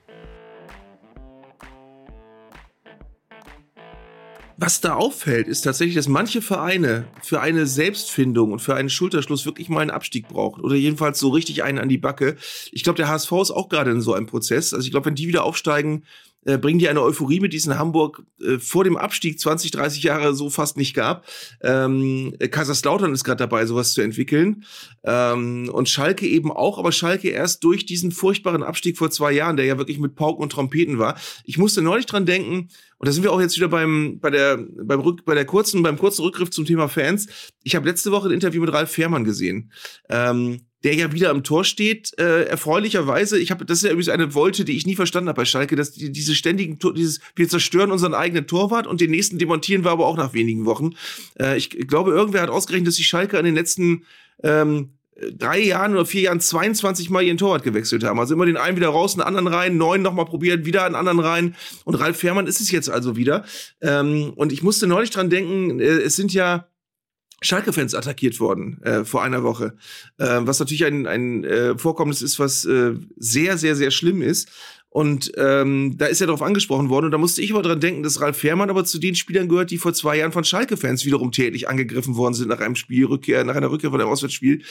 Was da auffällt, ist tatsächlich, dass manche Vereine für eine Selbstfindung und für einen Schulterschluss wirklich mal einen Abstieg brauchen oder jedenfalls so richtig einen an die Backe. Ich glaube, der HSV ist auch gerade in so einem Prozess. Also ich glaube, wenn die wieder aufsteigen, äh, bringen die eine Euphorie mit, die es in Hamburg äh, vor dem Abstieg 20, 30 Jahre so fast nicht gab. Ähm, Kaiserslautern ist gerade dabei, sowas zu entwickeln. Ähm, und Schalke eben auch, aber Schalke erst durch diesen furchtbaren Abstieg vor zwei Jahren, der ja wirklich mit Pauken und Trompeten war. Ich musste neulich dran denken, und da sind wir auch jetzt wieder beim, bei der, beim Rück, bei der kurzen, beim kurzen Rückgriff zum Thema Fans. Ich habe letzte Woche ein Interview mit Ralf Fährmann gesehen. Ähm, der ja wieder am Tor steht, äh, erfreulicherweise. Ich habe, das ist ja übrigens eine Wolte, die ich nie verstanden habe bei Schalke, dass die, diese ständigen, dieses, wir zerstören unseren eigenen Torwart und den nächsten demontieren wir aber auch nach wenigen Wochen. Äh, ich glaube, irgendwer hat ausgerechnet, dass die Schalke in den letzten ähm, drei Jahren oder vier Jahren 22 Mal ihren Torwart gewechselt haben. Also immer den einen wieder raus, einen anderen rein, neun nochmal probiert, wieder einen anderen rein. Und Ralf Fährmann ist es jetzt also wieder. Ähm, und ich musste neulich dran denken, äh, es sind ja Schalke-Fans attackiert worden äh, vor einer Woche. Äh, was natürlich ein, ein äh, Vorkommnis ist, was äh, sehr, sehr, sehr schlimm ist. Und ähm, da ist er darauf angesprochen worden. Und da musste ich aber dran denken, dass Ralf Fährmann aber zu den Spielern gehört, die vor zwei Jahren von Schalke-Fans wiederum tätlich angegriffen worden sind nach einem Spielrückkehr, nach einer Rückkehr von einem Auswärtsspiel.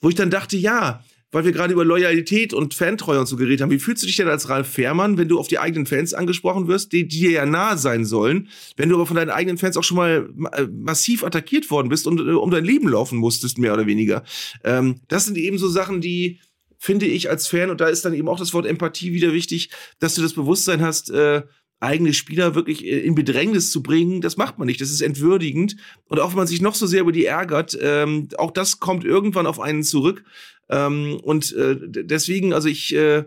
Wo ich dann dachte, ja, weil wir gerade über Loyalität und Fantreue und so geredet haben. Wie fühlst du dich denn als Ralf Fährmann, wenn du auf die eigenen Fans angesprochen wirst, die, dir ja nahe sein sollen, wenn du aber von deinen eigenen Fans auch schon mal äh, massiv attackiert worden bist und äh, um dein Leben laufen musstest, mehr oder weniger? Ähm, das sind eben so Sachen, die finde ich als Fan, und da ist dann eben auch das Wort Empathie wieder wichtig, dass du das Bewusstsein hast, äh, eigene Spieler wirklich äh, in Bedrängnis zu bringen, das macht man nicht. Das ist entwürdigend. Und auch wenn man sich noch so sehr über die ärgert, ähm, auch das kommt irgendwann auf einen zurück. Ähm, und äh, deswegen, also ich, äh,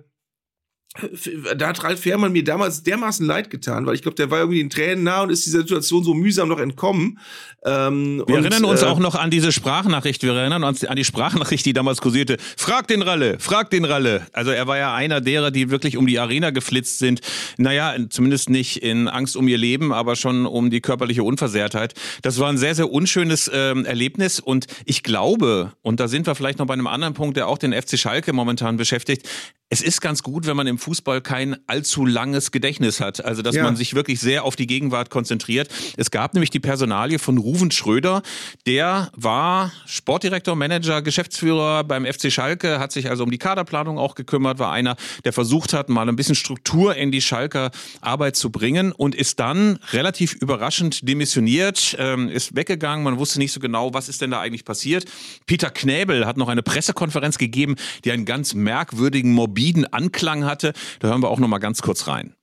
da hat Ralf Fährmann mir damals dermaßen leid getan, weil ich glaube, der war irgendwie in Tränen nah und ist dieser Situation so mühsam noch entkommen. Ähm, wir und, erinnern uns äh, auch noch an diese Sprachnachricht. Wir erinnern uns an die Sprachnachricht, die damals kursierte. Frag den Ralle, frag den Ralle. Also er war ja einer derer, die wirklich um die Arena geflitzt sind. Naja, zumindest nicht in Angst um ihr Leben, aber schon um die körperliche Unversehrtheit. Das war ein sehr, sehr unschönes ähm, Erlebnis und ich glaube, und da sind wir vielleicht noch bei einem anderen Punkt, der auch den FC Schalke momentan beschäftigt, es ist ganz gut, wenn man im Fußball kein allzu langes Gedächtnis hat. Also, dass ja. man sich wirklich sehr auf die Gegenwart konzentriert. Es gab nämlich die Personalie von Ruven Schröder. Der war Sportdirektor, Manager, Geschäftsführer beim FC Schalke, hat sich also um die Kaderplanung auch gekümmert, war einer, der versucht hat, mal ein bisschen Struktur in die Schalker Arbeit zu bringen und ist dann relativ überraschend demissioniert, ähm, ist weggegangen. Man wusste nicht so genau, was ist denn da eigentlich passiert. Peter Knäbel hat noch eine Pressekonferenz gegeben, die einen ganz merkwürdigen, morbiden morbiden Anklang hatte. Da hören wir auch noch mal ganz kurz rein.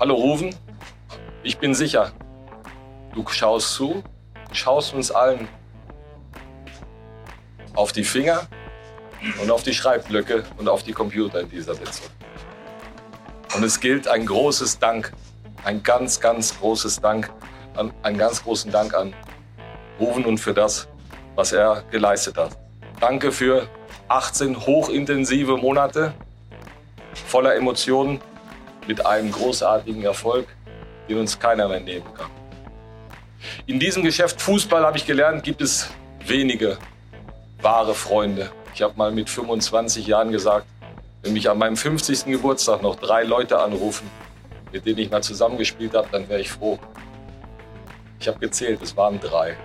Hallo Rufen, ich bin sicher, du schaust zu, schaust uns allen auf die Finger und auf die Schreibblöcke und auf die Computer in dieser Sitzung. Und es gilt ein großes Dank, ein ganz, ganz großes Dank an, einen ganz großen Dank an Ruven und für das, was er geleistet hat. Danke für 18 hochintensive Monate voller Emotionen mit einem großartigen Erfolg, den uns keiner mehr nehmen kann. In diesem Geschäft Fußball habe ich gelernt, gibt es wenige wahre Freunde. Ich habe mal mit 25 Jahren gesagt, wenn mich an meinem 50. Geburtstag noch drei Leute anrufen, mit denen ich mal zusammengespielt habe, dann wäre ich froh. Ich habe gezählt, es waren drei.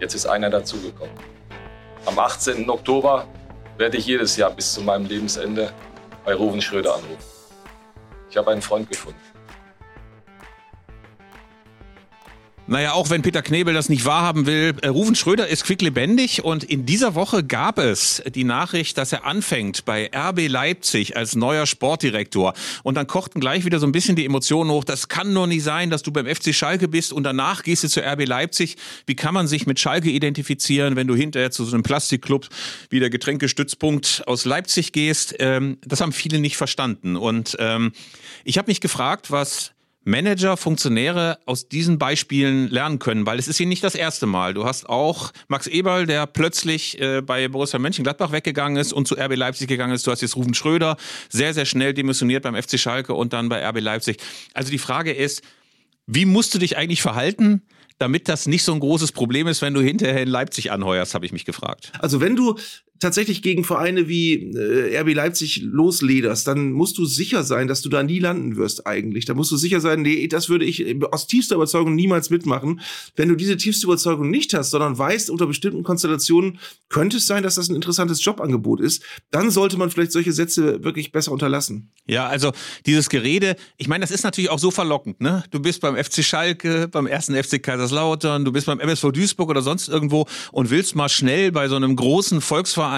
Jetzt ist einer dazugekommen. Am 18. Oktober werde ich jedes Jahr bis zu meinem Lebensende bei Ruven Schröder anrufen. Ich habe einen Freund gefunden. Naja, auch wenn Peter Knebel das nicht wahrhaben will, äh, Rufen Schröder ist quicklebendig und in dieser Woche gab es die Nachricht, dass er anfängt bei RB Leipzig als neuer Sportdirektor. Und dann kochten gleich wieder so ein bisschen die Emotionen hoch. Das kann nur nicht sein, dass du beim FC Schalke bist und danach gehst du zu RB Leipzig. Wie kann man sich mit Schalke identifizieren, wenn du hinterher zu so einem Plastikclub wie der Getränkestützpunkt aus Leipzig gehst? Ähm, das haben viele nicht verstanden. Und ähm, ich habe mich gefragt, was Manager, Funktionäre aus diesen Beispielen lernen können, weil es ist hier nicht das erste Mal. Du hast auch Max Eberl, der plötzlich äh, bei Borussia Mönchengladbach weggegangen ist und zu RB Leipzig gegangen ist. Du hast jetzt Rufen Schröder, sehr, sehr schnell demissioniert beim FC Schalke und dann bei RB Leipzig. Also die Frage ist, wie musst du dich eigentlich verhalten, damit das nicht so ein großes Problem ist, wenn du hinterher in Leipzig anheuerst, habe ich mich gefragt. Also wenn du tatsächlich gegen Vereine wie äh, RB Leipzig loslederst, dann musst du sicher sein, dass du da nie landen wirst eigentlich. Da musst du sicher sein, nee, das würde ich aus tiefster Überzeugung niemals mitmachen. Wenn du diese tiefste Überzeugung nicht hast, sondern weißt, unter bestimmten Konstellationen könnte es sein, dass das ein interessantes Jobangebot ist, dann sollte man vielleicht solche Sätze wirklich besser unterlassen. Ja, also dieses Gerede, ich meine, das ist natürlich auch so verlockend, ne? Du bist beim FC Schalke, beim ersten FC Kaiserslautern, du bist beim MSV Duisburg oder sonst irgendwo und willst mal schnell bei so einem großen Volksverein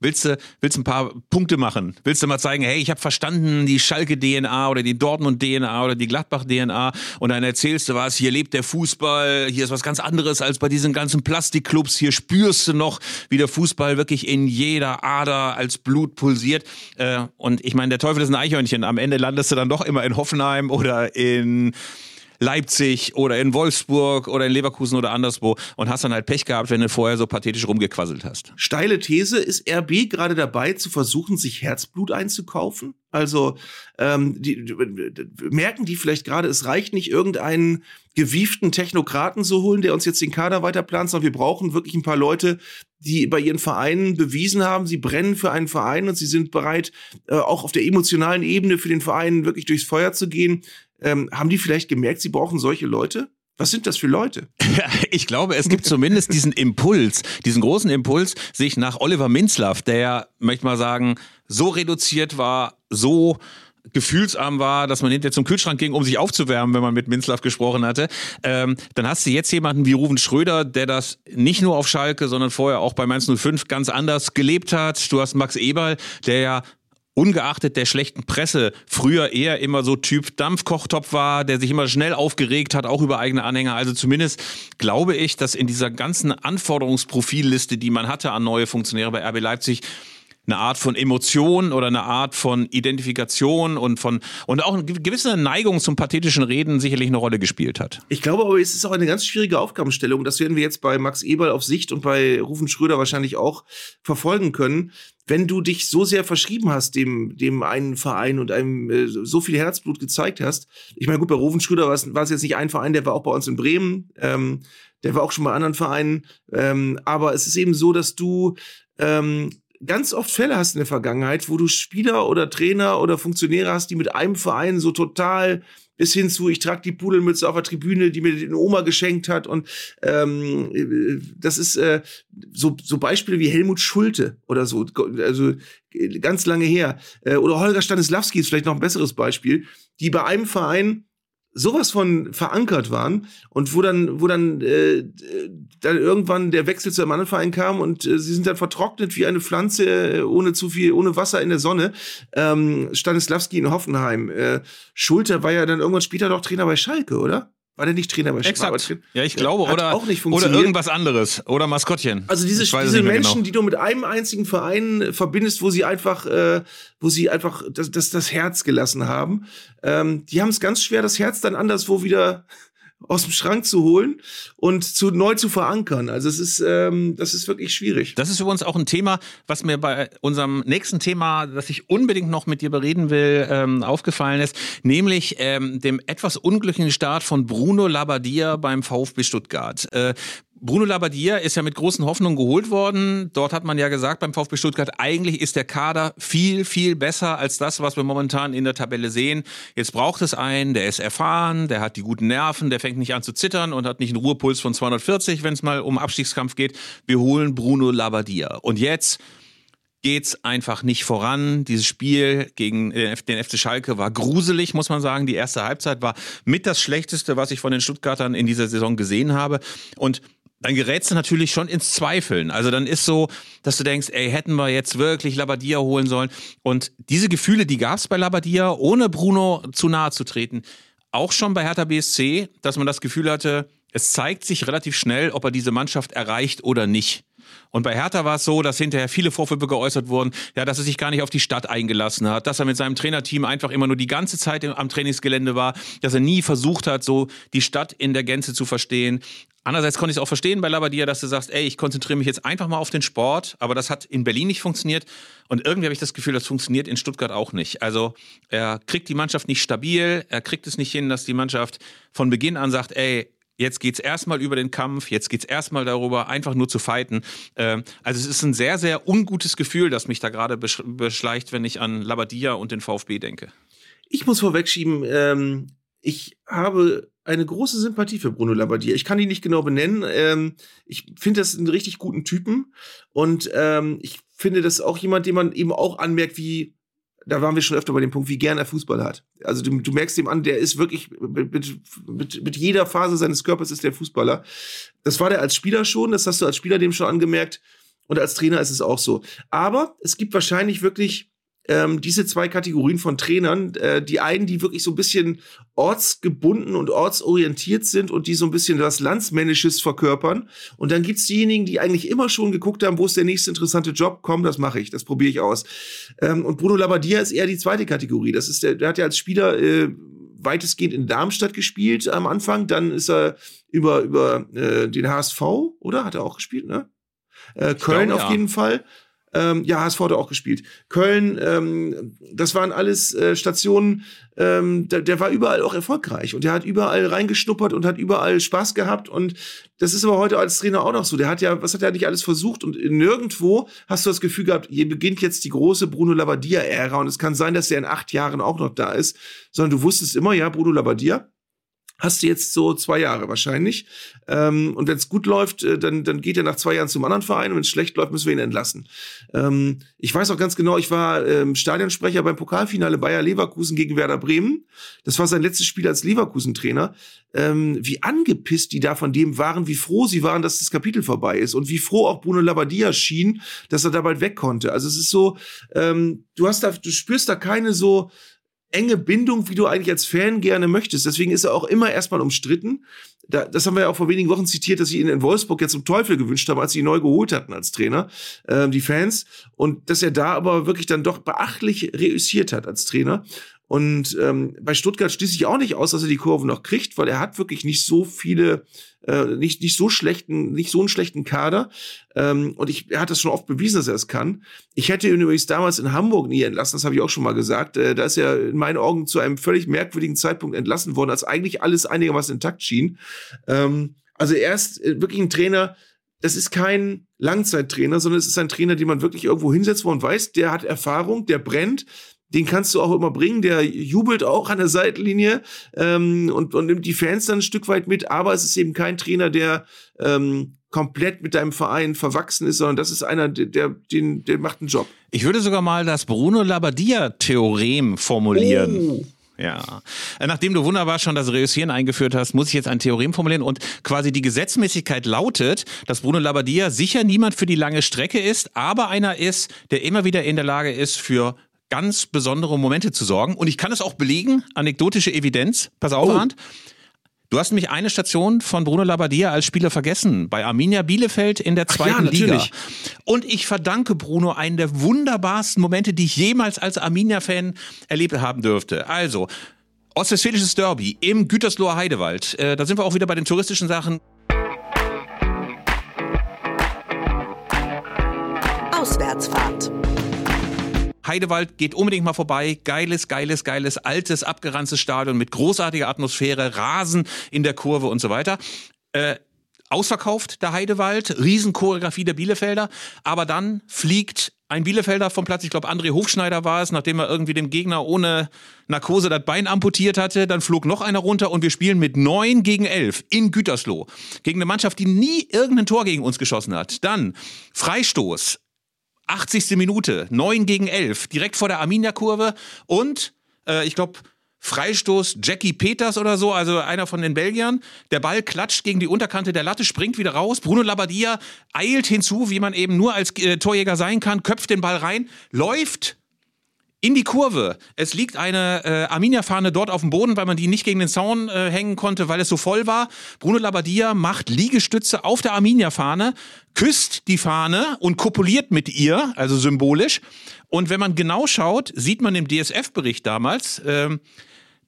willst du willst ein paar Punkte machen? Willst du mal zeigen, hey, ich habe verstanden die Schalke DNA oder die Dortmund DNA oder die Gladbach DNA und dann erzählst du was, hier lebt der Fußball, hier ist was ganz anderes als bei diesen ganzen Plastikclubs, hier spürst du noch, wie der Fußball wirklich in jeder Ader als Blut pulsiert. Äh, und ich meine, der Teufel ist ein Eichhörnchen, am Ende landest du dann doch immer in Hoffenheim oder in Leipzig oder in Wolfsburg oder in Leverkusen oder anderswo und hast dann halt Pech gehabt, wenn du vorher so pathetisch rumgequasselt hast. Steile These, ist RB gerade dabei zu versuchen, sich Herzblut einzukaufen? Also ähm, die, die, merken die vielleicht gerade, es reicht nicht, irgendeinen gewieften Technokraten zu holen, der uns jetzt den Kader weiterplant, sondern wir brauchen wirklich ein paar Leute, die bei ihren Vereinen bewiesen haben, sie brennen für einen Verein und sie sind bereit, äh, auch auf der emotionalen Ebene für den Verein wirklich durchs Feuer zu gehen. Ähm, haben die vielleicht gemerkt, sie brauchen solche Leute? Was sind das für Leute? [laughs] ich glaube, es gibt zumindest diesen Impuls, diesen großen Impuls, sich nach Oliver Minzlaff, der, möchte mal sagen, so reduziert war, so gefühlsarm war, dass man hinterher zum Kühlschrank ging, um sich aufzuwärmen, wenn man mit Minzlaff gesprochen hatte. Ähm, dann hast du jetzt jemanden wie Ruven Schröder, der das nicht nur auf Schalke, sondern vorher auch bei Mainz 05 ganz anders gelebt hat. Du hast Max Eberl, der ja ungeachtet der schlechten Presse früher eher immer so Typ Dampfkochtopf war, der sich immer schnell aufgeregt hat, auch über eigene Anhänger. Also zumindest glaube ich, dass in dieser ganzen Anforderungsprofilliste, die man hatte an neue Funktionäre bei RB Leipzig, eine Art von Emotion oder eine Art von Identifikation und von und auch eine gewisse Neigung zum pathetischen Reden sicherlich eine Rolle gespielt hat. Ich glaube aber, es ist auch eine ganz schwierige Aufgabenstellung. Das werden wir jetzt bei Max Eberl auf Sicht und bei Rufen Schröder wahrscheinlich auch verfolgen können. Wenn du dich so sehr verschrieben hast dem, dem einen Verein und einem äh, so viel Herzblut gezeigt hast. Ich meine, gut, bei Rufen Schröder war es, jetzt nicht ein Verein, der war auch bei uns in Bremen. Ähm, der war auch schon bei anderen Vereinen. Ähm, aber es ist eben so, dass du ähm, ganz oft Fälle hast in der Vergangenheit, wo du Spieler oder Trainer oder Funktionäre hast, die mit einem Verein so total bis hin zu, ich trage die Pudelmütze auf der Tribüne, die mir die Oma geschenkt hat. Und ähm, das ist äh, so, so Beispiele wie Helmut Schulte oder so, also ganz lange her. Äh, oder Holger Stanislawski ist vielleicht noch ein besseres Beispiel, die bei einem Verein sowas von verankert waren und wo dann, wo dann, äh, dann irgendwann der Wechsel zu einem anderen Verein kam und äh, sie sind dann vertrocknet wie eine Pflanze äh, ohne zu viel, ohne Wasser in der Sonne. Ähm, Stanislawski in Hoffenheim. Äh, Schulter war ja dann irgendwann später doch Trainer bei Schalke, oder? War der nicht Trainer bei Exakt. Ja, ich glaube. Oder, auch nicht oder irgendwas anderes. Oder Maskottchen. Also diese, diese Menschen, genau. die du mit einem einzigen Verein verbindest, wo sie einfach, äh, wo sie einfach das, das, das Herz gelassen haben, ähm, die haben es ganz schwer, das Herz dann anderswo wieder aus dem Schrank zu holen und zu neu zu verankern. Also es ist, ähm, das ist wirklich schwierig. Das ist übrigens auch ein Thema, was mir bei unserem nächsten Thema, das ich unbedingt noch mit dir bereden will, ähm, aufgefallen ist, nämlich ähm, dem etwas unglücklichen Start von Bruno Labbadia beim VfB Stuttgart. Äh, Bruno Labbadia ist ja mit großen Hoffnungen geholt worden. Dort hat man ja gesagt beim VfB Stuttgart, eigentlich ist der Kader viel, viel besser als das, was wir momentan in der Tabelle sehen. Jetzt braucht es einen, der ist erfahren, der hat die guten Nerven, der fängt nicht an zu zittern und hat nicht einen Ruhepuls von 240, wenn es mal um Abstiegskampf geht. Wir holen Bruno Labbadia. Und jetzt geht's einfach nicht voran. Dieses Spiel gegen den FC Schalke war gruselig, muss man sagen. Die erste Halbzeit war mit das Schlechteste, was ich von den Stuttgartern in dieser Saison gesehen habe. Und dann gerätst du natürlich schon ins Zweifeln. Also dann ist so, dass du denkst, ey, hätten wir jetzt wirklich Labadia holen sollen. Und diese Gefühle, die gab es bei Labadia, ohne Bruno zu nahe zu treten. Auch schon bei Hertha BSC, dass man das Gefühl hatte, es zeigt sich relativ schnell, ob er diese Mannschaft erreicht oder nicht. Und bei Hertha war es so, dass hinterher viele Vorwürfe geäußert wurden, ja, dass er sich gar nicht auf die Stadt eingelassen hat, dass er mit seinem Trainerteam einfach immer nur die ganze Zeit am Trainingsgelände war, dass er nie versucht hat, so die Stadt in der Gänze zu verstehen. Andererseits konnte ich es auch verstehen bei Labadia, dass du sagst, ey, ich konzentriere mich jetzt einfach mal auf den Sport, aber das hat in Berlin nicht funktioniert und irgendwie habe ich das Gefühl, das funktioniert in Stuttgart auch nicht. Also er kriegt die Mannschaft nicht stabil, er kriegt es nicht hin, dass die Mannschaft von Beginn an sagt, ey, Jetzt geht's erstmal über den Kampf, jetzt geht's erstmal darüber, einfach nur zu fighten. Ähm, also es ist ein sehr, sehr ungutes Gefühl, das mich da gerade beschleicht, wenn ich an Labadia und den VfB denke. Ich muss vorwegschieben, ähm, ich habe eine große Sympathie für Bruno Labbadia. Ich kann ihn nicht genau benennen. Ähm, ich finde das einen richtig guten Typen. Und ähm, ich finde das auch jemand, den man eben auch anmerkt, wie, da waren wir schon öfter bei dem Punkt, wie gern er Fußball hat. Also du, du merkst ihm an, der ist wirklich, mit, mit, mit jeder Phase seines Körpers ist der Fußballer. Das war der als Spieler schon, das hast du als Spieler dem schon angemerkt. Und als Trainer ist es auch so. Aber es gibt wahrscheinlich wirklich ähm, diese zwei Kategorien von Trainern, äh, die einen, die wirklich so ein bisschen ortsgebunden und ortsorientiert sind und die so ein bisschen was Landsmännisches verkörpern. Und dann gibt's diejenigen, die eigentlich immer schon geguckt haben, wo ist der nächste interessante Job, komm, das mache ich, das probiere ich aus. Ähm, und Bruno Labbadia ist eher die zweite Kategorie. Das ist der, der hat ja als Spieler äh, weitestgehend in Darmstadt gespielt am Anfang, dann ist er über, über äh, den HSV, oder? Hat er auch gespielt, ne? Äh, Köln glaube, auf ja. jeden Fall. Ähm, ja, HSV hat auch gespielt. Köln, ähm, das waren alles äh, Stationen, ähm, der, der war überall auch erfolgreich. Und der hat überall reingeschnuppert und hat überall Spaß gehabt. Und das ist aber heute als Trainer auch noch so. Der hat ja, was hat er nicht alles versucht? Und nirgendwo hast du das Gefühl gehabt, hier beginnt jetzt die große Bruno Labbadia-Ära. Und es kann sein, dass er in acht Jahren auch noch da ist, sondern du wusstest immer, ja, Bruno Labbadia, hast du jetzt so zwei Jahre wahrscheinlich. Ähm, und wenn es gut läuft, äh, dann, dann geht er nach zwei Jahren zum anderen Verein und wenn es schlecht läuft, müssen wir ihn entlassen. Ähm, ich weiß auch ganz genau, ich war ähm, Stadionsprecher beim Pokalfinale Bayer Leverkusen gegen Werder Bremen. Das war sein letztes Spiel als Leverkusen-Trainer. Ähm, wie angepisst die da von dem waren, wie froh sie waren, dass das Kapitel vorbei ist und wie froh auch Bruno Labbadia schien, dass er da bald weg konnte. Also es ist so, ähm, du hast da, du spürst da keine so enge Bindung, wie du eigentlich als Fan gerne möchtest. Deswegen ist er auch immer erstmal umstritten. Da, das haben wir ja auch vor wenigen Wochen zitiert, dass sie ihn in Wolfsburg jetzt zum Teufel gewünscht haben, als sie ihn neu geholt hatten als Trainer, äh, die Fans. Und dass er da aber wirklich dann doch beachtlich reüssiert hat als Trainer. Und ähm, bei Stuttgart schließe ich auch nicht aus, dass er die Kurve noch kriegt, weil er hat wirklich nicht so viele, äh, nicht, nicht so schlechten, nicht so einen schlechten Kader. Ähm, und ich, er hat das schon oft bewiesen, dass er es kann. Ich hätte ihn übrigens damals in Hamburg nie entlassen, das habe ich auch schon mal gesagt. Äh, da ist er in meinen Augen zu einem völlig merkwürdigen Zeitpunkt entlassen worden, als eigentlich alles einigermaßen intakt schien. Ähm, also er ist äh, wirklich ein Trainer, das ist kein Langzeittrainer, sondern es ist ein Trainer, den man wirklich irgendwo hinsetzt, wo man weiß, der hat Erfahrung, der brennt, den kannst du auch immer bringen, der jubelt auch an der Seitenlinie ähm, und, und nimmt die Fans dann ein Stück weit mit, aber es ist eben kein Trainer, der ähm, komplett mit deinem Verein verwachsen ist, sondern das ist einer, der, der, den, der macht einen Job. Ich würde sogar mal das Bruno Labbadia-Theorem formulieren. Oh. Ja. Nachdem du wunderbar schon das Reüssieren eingeführt hast, muss ich jetzt ein Theorem formulieren und quasi die Gesetzmäßigkeit lautet, dass Bruno Labbadia sicher niemand für die lange Strecke ist, aber einer ist, der immer wieder in der Lage ist, für ganz besondere Momente zu sorgen. Und ich kann es auch belegen, anekdotische Evidenz. Pass auf, oh. Arndt. Du hast nämlich eine Station von Bruno Labbadia als Spieler vergessen, bei Arminia Bielefeld in der zweiten ja, Liga. Und ich verdanke Bruno einen der wunderbarsten Momente, die ich jemals als Arminia-Fan erlebt haben dürfte. Also, Ostwestfälisches Derby im Gütersloher Heidewald. Äh, da sind wir auch wieder bei den touristischen Sachen. Auswärtsfahrt. Heidewald geht unbedingt mal vorbei. Geiles, geiles, geiles, altes, abgeranztes Stadion mit großartiger Atmosphäre, Rasen in der Kurve und so weiter. Äh, ausverkauft, der Heidewald, Riesenchoreografie der Bielefelder, aber dann fliegt ein Bielefelder vom Platz, ich glaube André Hofschneider war es, nachdem er irgendwie dem Gegner ohne Narkose das Bein amputiert hatte, dann flog noch einer runter und wir spielen mit neun gegen elf in Gütersloh gegen eine Mannschaft, die nie irgendein Tor gegen uns geschossen hat. Dann Freistoß, 80. Minute, 9 gegen 11, direkt vor der Arminia-Kurve und äh, ich glaube, Freistoß Jackie Peters oder so, also einer von den Belgiern. Der Ball klatscht gegen die Unterkante der Latte, springt wieder raus. Bruno Labbadia eilt hinzu, wie man eben nur als äh, Torjäger sein kann, köpft den Ball rein, läuft in die Kurve. Es liegt eine äh, Arminia-Fahne dort auf dem Boden, weil man die nicht gegen den Zaun äh, hängen konnte, weil es so voll war. Bruno Labbadia macht Liegestütze auf der Arminia-Fahne, küsst die Fahne und kopuliert mit ihr, also symbolisch. Und wenn man genau schaut, sieht man im DSF-Bericht damals ähm,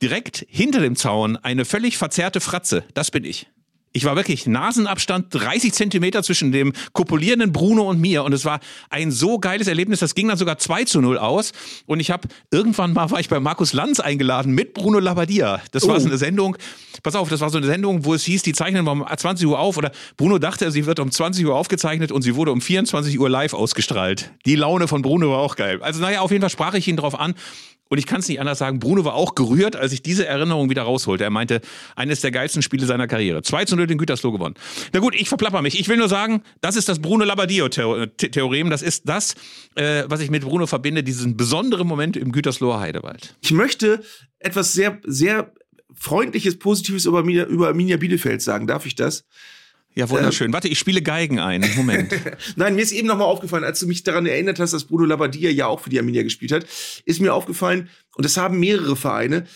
direkt hinter dem Zaun eine völlig verzerrte Fratze. Das bin ich. Ich war wirklich Nasenabstand 30 Zentimeter zwischen dem kopulierenden Bruno und mir und es war ein so geiles Erlebnis. Das ging dann sogar 2 zu 0 aus und ich habe irgendwann mal war ich bei Markus Lanz eingeladen mit Bruno Labbadia. Das war Oh. so eine Sendung. Pass auf, das war so eine Sendung, wo es hieß, die zeichnen wir um 20 Uhr auf oder Bruno dachte, sie wird um 20 Uhr aufgezeichnet und sie wurde um 24 Uhr live ausgestrahlt. Die Laune von Bruno war auch geil. Also naja, auf jeden Fall sprach ich ihn drauf an. Und ich kann es nicht anders sagen, Bruno war auch gerührt, als ich diese Erinnerung wieder rausholte. Er meinte, eines der geilsten Spiele seiner Karriere. 2 zu 0 den Gütersloh gewonnen. Na gut, ich verplapper mich. Ich will nur sagen, das ist das Bruno Labbadio-Theorem. Das ist das, äh, was ich mit Bruno verbinde, diesen besonderen Moment im Gütersloher Heidewald. Ich möchte etwas sehr, sehr Freundliches, Positives über Arminia, über Arminia Bielefeld sagen. Darf ich das? Ja, wunderschön. Warte, ich spiele Geigen ein. Moment. [laughs] Nein, mir ist eben nochmal aufgefallen, als du mich daran erinnert hast, dass Bruno Labbadia ja auch für die Arminia gespielt hat, ist mir aufgefallen, und das haben mehrere Vereine,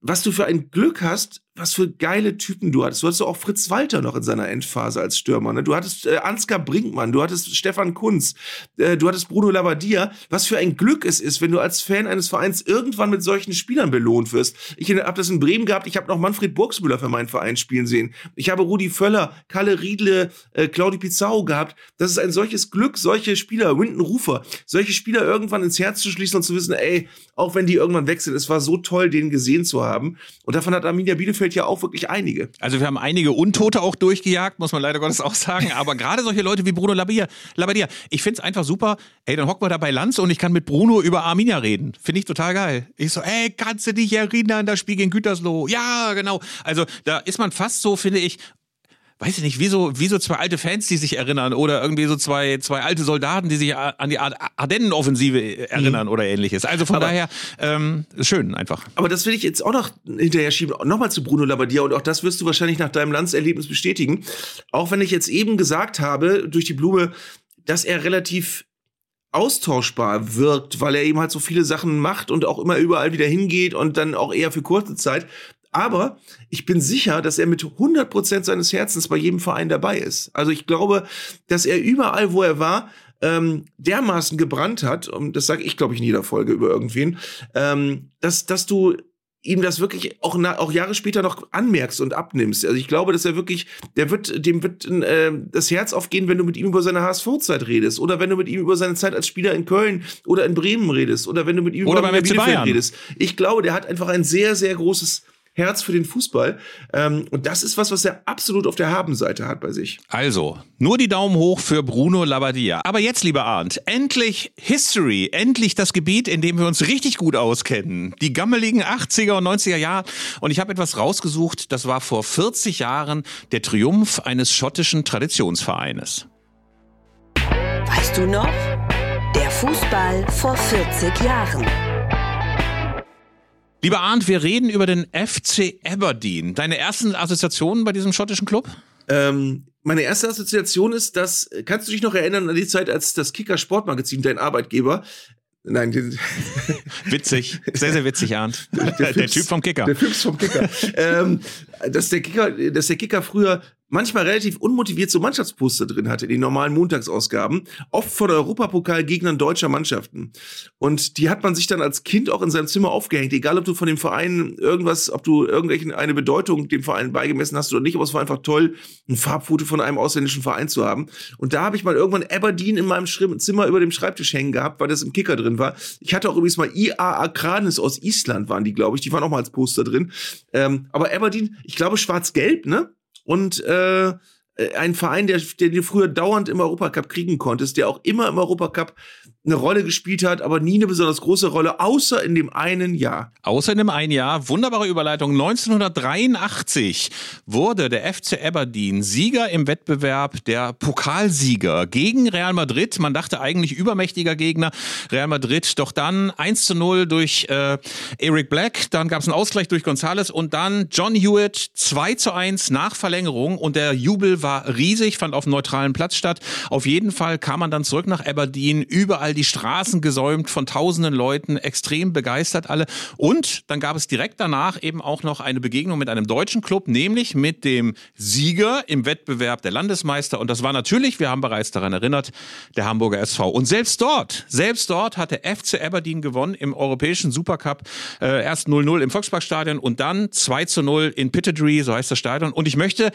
was du für ein Glück hast, was für geile Typen du hattest. Du hattest auch Fritz Walter noch in seiner Endphase als Stürmer. Ne? Du hattest äh, Ansgar Brinkmann, du hattest Stefan Kunz, äh, du hattest Bruno Labbadia. Was für ein Glück es ist, wenn du als Fan eines Vereins irgendwann mit solchen Spielern belohnt wirst. Ich habe das in Bremen gehabt, ich habe noch Manfred Burgsmüller für meinen Verein spielen sehen. Ich habe Rudi Völler, Kalle Riedle, äh, Claudi Pizarro gehabt. Das ist ein solches Glück, solche Spieler, Winton Rufer, solche Spieler irgendwann ins Herz zu schließen und zu wissen, ey, auch wenn die irgendwann wechseln, es war so toll, den gesehen zu haben. Und davon hat Arminia Bielefeld ja auch wirklich einige. Also wir haben einige Untote auch durchgejagt, muss man leider Gottes auch sagen. Aber gerade solche Leute wie Bruno Labbadia, Labbadia ich find's einfach super. Ey, dann hocken wir da bei Lanz und ich kann mit Bruno über Arminia reden. Finde ich total geil. Ich so, ey, kannst du dich erinnern, das Spiel gegen Gütersloh? Ja, genau. Also da ist man fast so, finde ich, weiß ich nicht, wie so, wie so zwei alte Fans, die sich erinnern oder irgendwie so zwei, zwei alte Soldaten, die sich an die Ar- Ardennenoffensive erinnern oder ähnliches. Also von Aber- daher, ähm, schön einfach. Aber das will ich jetzt auch noch hinterher schieben. Nochmal zu Bruno Labbadia und auch das wirst du wahrscheinlich nach deinem Landserlebnis bestätigen. Auch wenn ich jetzt eben gesagt habe, durch die Blume, dass er relativ austauschbar wirkt, weil er eben halt so viele Sachen macht und auch immer überall wieder hingeht und dann auch eher für kurze Zeit. Aber ich bin sicher, dass er mit 100% seines Herzens bei jedem Verein dabei ist. Also ich glaube, dass er überall, wo er war, ähm, dermaßen gebrannt hat, und das sage ich, glaube ich, in jeder Folge über irgendwen, ähm, dass, dass du ihm das wirklich auch, na, auch Jahre später noch anmerkst und abnimmst. Also ich glaube, dass er wirklich, der wird, dem wird äh, das Herz aufgehen, wenn du mit ihm über seine HSV-Zeit redest oder wenn du mit ihm über seine Zeit als Spieler in Köln oder in Bremen redest oder wenn du mit ihm Oder über beim Bielefeld redest. Ich glaube, der hat einfach ein sehr, sehr großes Herz für den Fußball. Ähm, und das ist was, was er absolut auf der Habenseite hat bei sich. Also, nur die Daumen hoch für Bruno Labbadia. Aber jetzt, lieber Arndt, endlich History, endlich das Gebiet, in dem wir uns richtig gut auskennen. Die gammeligen 80er und 90er Jahre. Und ich habe etwas rausgesucht, das war vor 40 Jahren der Triumph eines schottischen Traditionsvereines. Weißt du noch? Der Fußball vor 40 Jahren. Lieber Arndt, wir reden über den FC Aberdeen. Deine ersten Assoziationen bei diesem schottischen Club? Ähm, meine erste Assoziation ist, dass, kannst du dich noch erinnern an die Zeit, als das Kicker Sportmagazin, dein Arbeitgeber, nein, den, [laughs] Witzig, sehr, sehr witzig, Arndt. Der, Fips- Typ vom Kicker. Der Fips vom Kicker. [laughs] ähm, dass der Kicker, dass der Kicker früher manchmal relativ unmotiviert so Mannschaftsposter drin hatte, in den normalen Montagsausgaben, oft von Europapokalgegnern deutscher Mannschaften. Und die hat man sich dann als Kind auch in seinem Zimmer aufgehängt, egal ob du von dem Verein irgendwas, ob du irgendwelchen eine Bedeutung dem Verein beigemessen hast oder nicht, aber es war einfach toll, ein Farbfoto von einem ausländischen Verein zu haben. Und da habe ich mal irgendwann Aberdeen in meinem Schrim- Zimmer über dem Schreibtisch hängen gehabt, weil das im Kicker drin war. Ich hatte auch übrigens mal IA Akranis aus Island waren die, glaube ich, die waren auch mal als Poster drin. Ähm, aber Aberdeen, ich glaube schwarz-gelb, ne? Und äh, ein Verein, der, der du früher dauernd im Europacup kriegen konntest, der auch immer im Europacup eine Rolle gespielt hat, aber nie eine besonders große Rolle, außer in dem einen Jahr. Außer in dem einen Jahr, wunderbare Überleitung, 1983 wurde der FC Aberdeen Sieger im Wettbewerb der Pokalsieger gegen Real Madrid. Man dachte eigentlich übermächtiger Gegner, Real Madrid, doch dann 1 zu 0 durch äh, Eric Black, dann gab es einen Ausgleich durch Gonzales und dann John Hewitt 2 zu 1 nach Verlängerung und der Jubel war riesig, fand auf neutralen Platz statt. Auf jeden Fall kam man dann zurück nach Aberdeen, überall die Straßen gesäumt von tausenden Leuten, extrem begeistert alle. Und dann gab es direkt danach eben auch noch eine Begegnung mit einem deutschen Club, nämlich mit dem Sieger im Wettbewerb der Landesmeister. Und das war natürlich, wir haben bereits daran erinnert, der Hamburger SV. Und selbst dort, selbst dort hat der FC Aberdeen gewonnen im europäischen Supercup. Äh, erst 0-0 im Volksparkstadion und dann 2 zu 0 in Pittodrie, so heißt das Stadion. Und ich möchte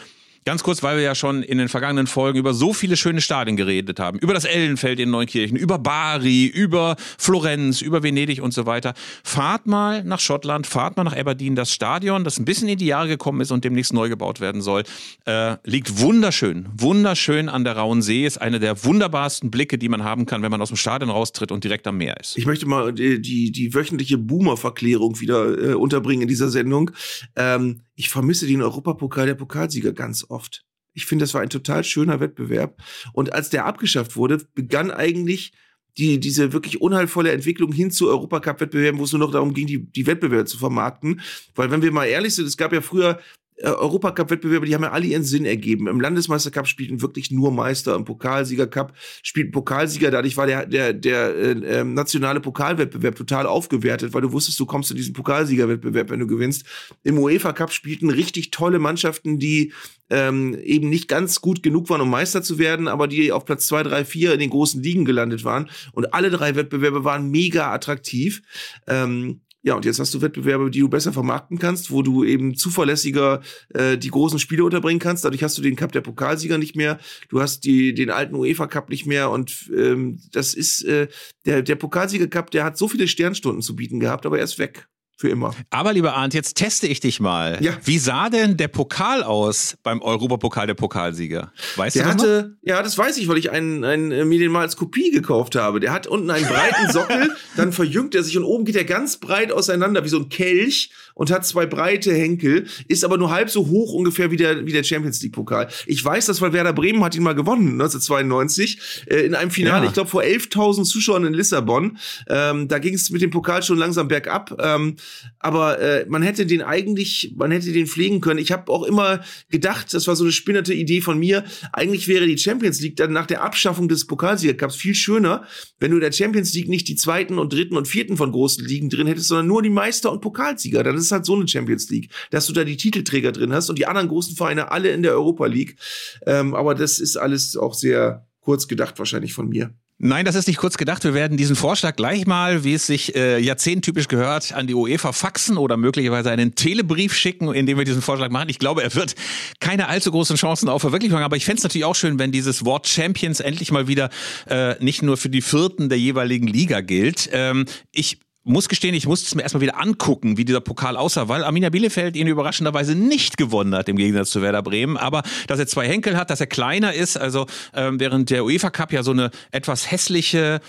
Ganz kurz, weil wir ja schon in den vergangenen Folgen über so viele schöne Stadien geredet haben. Über das Ellenfeld in Neunkirchen, über Bari, über Florenz, über Venedig und so weiter. Fahrt mal nach Schottland, fahrt mal nach Aberdeen. Das Stadion, das ein bisschen in die Jahre gekommen ist und demnächst neu gebaut werden soll, äh, liegt wunderschön, wunderschön an der Rauen See. Ist eine der wunderbarsten Blicke, die man haben kann, wenn man aus dem Stadion raustritt und direkt am Meer ist. Ich möchte mal die, die, die wöchentliche Boomer-Verklärung wieder äh, unterbringen in dieser Sendung. Ähm, ich vermisse den Europapokal der Pokalsieger ganz oft. Ich finde, das war ein total schöner Wettbewerb. Und als der abgeschafft wurde, begann eigentlich die, diese wirklich unheilvolle Entwicklung hin zu Europacup-Wettbewerben, wo es nur noch darum ging, die, die Wettbewerbe zu vermarkten. Weil wenn wir mal ehrlich sind, es gab ja früher Europacup-Wettbewerbe, die haben ja alle ihren Sinn ergeben. Im Landesmeistercup spielten wirklich nur Meister, im Pokalsiegercup spielten Pokalsieger. Dadurch war der, der, der äh, ähm, nationale Pokalwettbewerb total aufgewertet, weil du wusstest, du kommst in diesen Pokalsiegerwettbewerb, wenn du gewinnst. Im UEFA-Cup spielten richtig tolle Mannschaften, die ähm, eben nicht ganz gut genug waren, um Meister zu werden, aber die auf Platz zwei, drei, vier in den großen Ligen gelandet waren. Und alle drei Wettbewerbe waren mega attraktiv. Ähm, ja, und jetzt hast du Wettbewerbe, die du besser vermarkten kannst, wo du eben zuverlässiger äh, die großen Spiele unterbringen kannst. Dadurch hast du den Cup der Pokalsieger nicht mehr, du hast die, den alten UEFA Cup nicht mehr und ähm, das ist äh, der, der Pokalsieger Cup, der hat so viele Sternstunden zu bieten gehabt, aber er ist weg. Für immer. Aber lieber Arndt, jetzt teste ich dich mal. Ja. Wie sah denn der Pokal aus beim Europapokal der Pokalsieger? Weißt der du das hatte, noch? Ja, das weiß ich, weil ich einen, einen, äh, mir den mal als Kopie gekauft habe. Der hat unten einen breiten [laughs] Sockel, dann verjüngt er sich und oben geht er ganz breit auseinander, wie so ein Kelch und hat zwei breite Henkel, ist aber nur halb so hoch ungefähr wie der, wie der Champions League Pokal. Ich weiß das, weil Werder Bremen hat ihn mal gewonnen, 1992, äh, in einem Finale, ja. ich glaube vor 11.000 Zuschauern in Lissabon. Ähm, da ging es mit dem Pokal schon langsam bergab. Ähm, aber äh, man hätte den eigentlich, man hätte den pflegen können. Ich habe auch immer gedacht, das war so eine spinnerte Idee von mir, eigentlich wäre die Champions League dann nach der Abschaffung des Pokalsiegercups viel schöner, wenn du in der Champions League nicht die zweiten und dritten und vierten von großen Ligen drin hättest, sondern nur die Meister und Pokalsieger. Dann ist halt so eine Champions League, dass du da die Titelträger drin hast und die anderen großen Vereine alle in der Europa League. Ähm, aber das ist alles auch sehr kurz gedacht wahrscheinlich von mir. Nein, das ist nicht kurz gedacht. Wir werden diesen Vorschlag gleich mal, wie es sich äh, jahrzehnttypisch gehört, an die UEFA faxen oder möglicherweise einen Telebrief schicken, in dem wir diesen Vorschlag machen. Ich glaube, er wird keine allzu großen Chancen auf Verwirklichung, aber ich fände es natürlich auch schön, wenn dieses Wort Champions endlich mal wieder äh, nicht nur für die Vierten der jeweiligen Liga gilt. Ähm, ich muss gestehen, ich musste es mir erstmal wieder angucken, wie dieser Pokal aussah, weil Arminia Bielefeld ihn überraschenderweise nicht gewonnen hat, im Gegensatz zu Werder Bremen. Aber dass er zwei Henkel hat, dass er kleiner ist, also ähm, während der UEFA Cup ja so eine etwas hässliche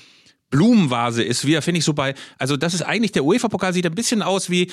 Blumenvase ist, wie finde ich so bei, also das ist eigentlich, der UEFA-Pokal sieht ein bisschen aus wie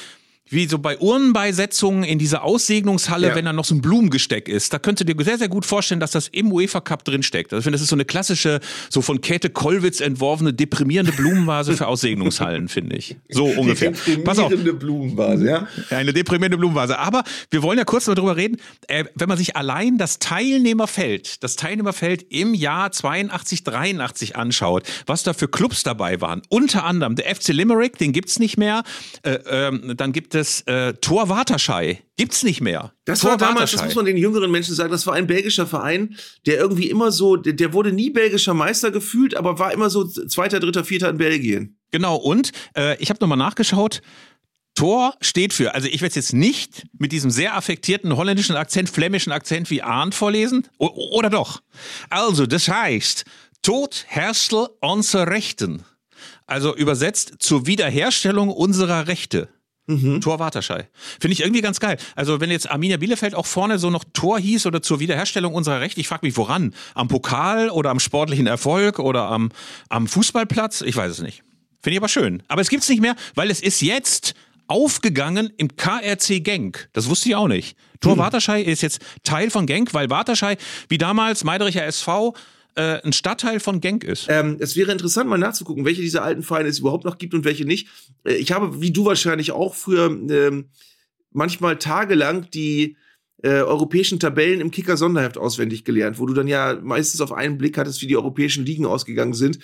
wie so bei Urnenbeisetzungen in dieser Aussegnungshalle, ja. wenn da noch so ein Blumengesteck ist. Da könntest du dir sehr, sehr gut vorstellen, dass das im UEFA Cup drin steckt. Also ich finde, das ist so eine klassische, so von Käthe Kollwitz entworfene, deprimierende Blumenvase für Aussegnungshallen, finde ich. So ungefähr. Pass auf. Eine Blumenvase, ja. Eine deprimierende Blumenvase. Aber wir wollen ja kurz mal drüber reden, äh, wenn man sich allein das Teilnehmerfeld, das Teilnehmerfeld im Jahr 82, 83 anschaut, was da für Clubs dabei waren. Unter anderem der FC Limerick, den gibt's nicht mehr. Äh, ähm, dann gibt das äh, Tor Waterschei. Gibt's nicht mehr. Das Tor war damals, das muss man den jüngeren Menschen sagen, das war ein belgischer Verein, der irgendwie immer so, der, der wurde nie belgischer Meister gefühlt, aber war immer so zweiter, dritter, vierter in Belgien. Genau, und äh, ich habe nochmal nachgeschaut, Tor steht für, also ich werde es jetzt nicht mit diesem sehr affektierten holländischen Akzent, flämischen Akzent wie Arndt vorlesen, o oder doch? Also, das heißt, Tod Herstel unser Rechten. Also übersetzt zur Wiederherstellung unserer Rechte. Mhm. Tor Waterschei. Finde ich irgendwie ganz geil. Also wenn jetzt Arminia Bielefeld auch vorne so noch Tor hieß oder zur Wiederherstellung unserer Rechte, ich frage mich, woran? Am Pokal oder am sportlichen Erfolg oder am, am Fußballplatz? Ich weiß es nicht. Finde ich aber schön. Aber es gibt es nicht mehr, weil es ist jetzt aufgegangen im KRC Genk. Das wusste ich auch nicht. Tor hm. Waterschei ist jetzt Teil von Genk, weil Waterschei, wie damals Meidericher SV, äh, ein Stadtteil von Genk ist. Ähm, es wäre interessant, mal nachzugucken, welche dieser alten Vereine es überhaupt noch gibt und welche nicht. Äh, ich habe, wie du wahrscheinlich auch früher, ähm, manchmal tagelang die äh, europäischen Tabellen im Kicker-Sonderheft auswendig gelernt, wo du dann ja meistens auf einen Blick hattest, wie die europäischen Ligen ausgegangen sind.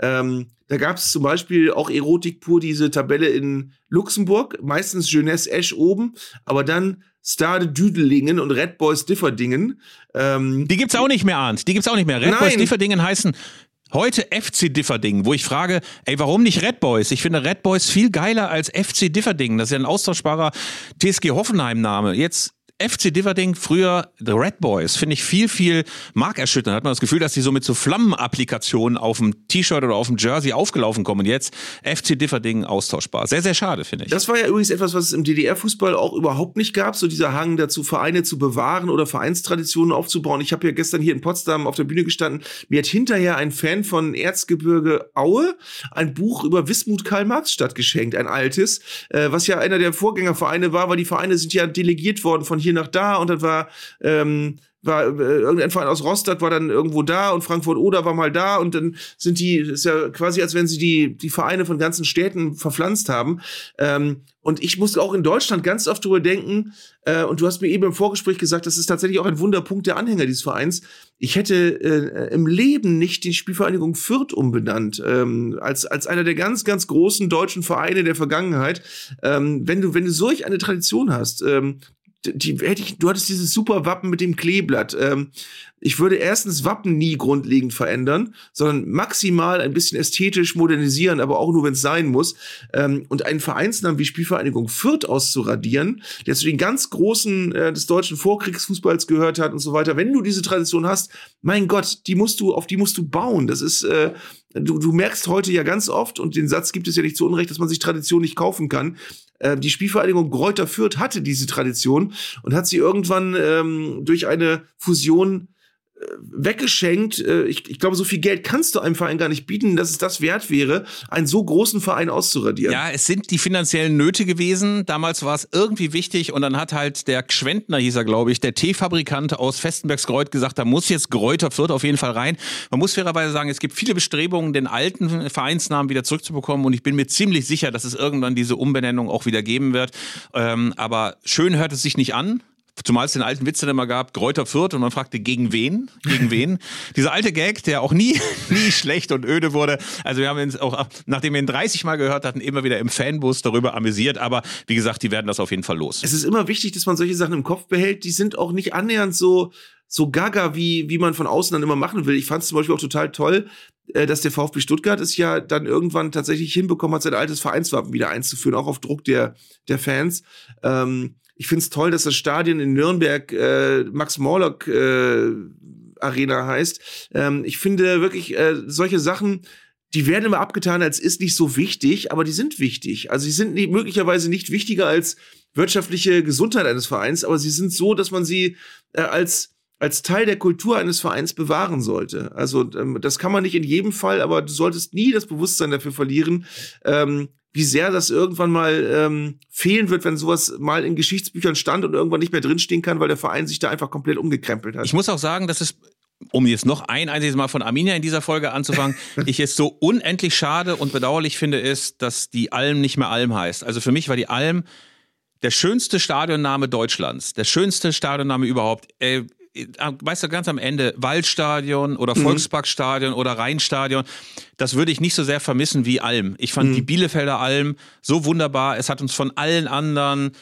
Ähm, da gab es zum Beispiel auch Erotik pur diese Tabelle in Luxemburg, meistens Jeunesse Esch oben, aber dann Stade Düdelingen und Red Boys Differdingen. Ähm, die gibt's auch nicht mehr, Arndt. Die gibt's auch nicht mehr. Red nein. Boys Differdingen heißen heute FC Differdingen, wo ich frage, ey, warum nicht Red Boys? Ich finde Red Boys viel geiler als FC Differdingen. Das ist ja ein austauschbarer TSG Hoffenheim-Name. Jetzt FC Diverding, früher The Red Boys, finde ich viel, viel markerschütternd. Hat man das Gefühl, dass die so mit so Flammenapplikationen auf dem T-Shirt oder auf dem Jersey aufgelaufen kommen. Und jetzt FC Diverding austauschbar. Sehr, sehr schade, finde ich. Das war ja übrigens etwas, was es im DDR-Fußball auch überhaupt nicht gab. So dieser Hang dazu, Vereine zu bewahren oder Vereinstraditionen aufzubauen. Ich habe ja gestern hier in Potsdam auf der Bühne gestanden. Mir hat hinterher ein Fan von Erzgebirge Aue ein Buch über Wismut Karl Marx Stadt geschenkt, ein altes, äh, was ja einer der Vorgängervereine war, weil die Vereine sind ja delegiert worden von hier nach da und dann war ähm, war äh, irgendein Verein aus Rostock war dann irgendwo da und Frankfurt Oder war mal da und dann sind die ist ja quasi als wenn sie die die Vereine von ganzen Städten verpflanzt haben ähm, und ich muss auch in Deutschland ganz oft drüber denken äh, und du hast mir eben im Vorgespräch gesagt, das ist tatsächlich auch ein Wunderpunkt der Anhänger dieses Vereins. Ich hätte äh, im Leben nicht die Spielvereinigung Fürth umbenannt ähm, als als einer der ganz ganz großen deutschen Vereine der Vergangenheit. Ähm, wenn du wenn du solch eine Tradition hast, ähm, die hätte ich, du hattest dieses super Wappen mit dem Kleeblatt. Ähm, ich würde erstens Wappen nie grundlegend verändern, sondern maximal ein bisschen ästhetisch modernisieren, aber auch nur, wenn es sein muss. Ähm, und einen Vereinsnamen wie Spielvereinigung Fürth auszuradieren, der zu den ganz großen äh, des deutschen Vorkriegsfußballs gehört hat und so weiter. Wenn du diese Tradition hast, mein Gott, die musst du, auf die musst du bauen. Das ist, äh, du, du merkst heute ja ganz oft, und den Satz gibt es ja nicht zu Unrecht, dass man sich Tradition nicht kaufen kann. Äh, die Spielvereinigung Gräuter Fürth hatte diese Tradition und hat sie irgendwann ähm, durch eine Fusion weggeschenkt. Äh, ich, ich glaube, so viel Geld kannst du einem Verein gar nicht bieten, dass es das wert wäre, einen so großen Verein auszuradieren. Ja, es sind die finanziellen Nöte gewesen. Damals war es irgendwie wichtig und dann hat halt der Gschwendner, hieß er, glaube ich, der Teefabrikant aus Festenbergskreuth gesagt, da muss jetzt Gräuter Fürth auf jeden Fall rein. Man muss fairerweise sagen, es gibt viele Bestrebungen, den alten Vereinsnamen wieder zurückzubekommen und ich bin mir ziemlich sicher, dass es irgendwann diese Umbenennung auch wieder geben wird. Ähm, aber schön hört es sich nicht an. Zumal es den alten Witz dann immer gab, Kräuter Fürth und man fragte, gegen wen? Gegen wen? [laughs] Dieser alte Gag, der auch nie, [laughs] nie schlecht und öde wurde. Also wir haben uns auch, nachdem wir ihn 30 Mal gehört hatten, immer wieder im Fanbus darüber amüsiert. Aber wie gesagt, die werden das auf jeden Fall los. Es ist immer wichtig, dass man solche Sachen im Kopf behält. Die sind auch nicht annähernd so, so gaga, wie, wie man von außen dann immer machen will. Ich fand es zum Beispiel auch total toll, äh, dass der VfB Stuttgart es ja dann irgendwann tatsächlich hinbekommen hat, sein altes Vereinswappen wieder einzuführen, auch auf Druck der, der Fans. Ähm, ich finde es toll, dass das Stadion in Nürnberg äh, Max Morlock äh, Arena heißt. Ähm, ich finde wirklich äh, solche Sachen, die werden immer abgetan, als ist nicht so wichtig, aber die sind wichtig. Also sie sind nicht, möglicherweise nicht wichtiger als wirtschaftliche Gesundheit eines Vereins, aber sie sind so, dass man sie äh, als als Teil der Kultur eines Vereins bewahren sollte. Also ähm, das kann man nicht in jedem Fall, aber du solltest nie das Bewusstsein dafür verlieren, ähm, wie sehr das irgendwann mal ähm, fehlen wird, wenn sowas mal in Geschichtsbüchern stand und irgendwann nicht mehr drinstehen kann, weil der Verein sich da einfach komplett umgekrempelt hat. Ich muss auch sagen, dass es um jetzt noch ein einziges Mal von Arminia in dieser Folge anzufangen, [laughs] ich es so unendlich schade und bedauerlich finde, ist, dass die Alm nicht mehr Alm heißt. Also für mich war die Alm der schönste Stadionname Deutschlands, der schönste Stadionname überhaupt. Äh, weißt du, ganz am Ende, Waldstadion oder mhm. Volksparkstadion oder Rheinstadion, das würde ich nicht so sehr vermissen wie Alm. Ich fand mhm. die Bielefelder Alm so wunderbar. Es hat uns von allen anderen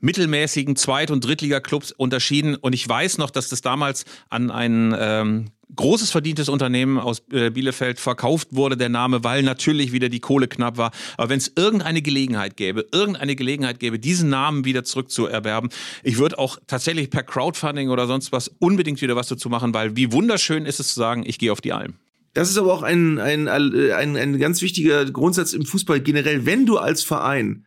mittelmäßigen Zweit- und Drittliga-Clubs unterschieden. Und ich weiß noch, dass das damals an einen ähm, großes verdientes Unternehmen aus äh, Bielefeld verkauft wurde, der Name, weil natürlich wieder die Kohle knapp war. Aber wenn es irgendeine Gelegenheit gäbe, irgendeine Gelegenheit gäbe, diesen Namen wieder zurückzuerwerben, ich würde auch tatsächlich per Crowdfunding oder sonst was unbedingt wieder was dazu machen, weil wie wunderschön ist es zu sagen, ich gehe auf die Alm. Das ist aber auch ein, ein, ein, ein ganz wichtiger Grundsatz im Fußball generell. Wenn du als Verein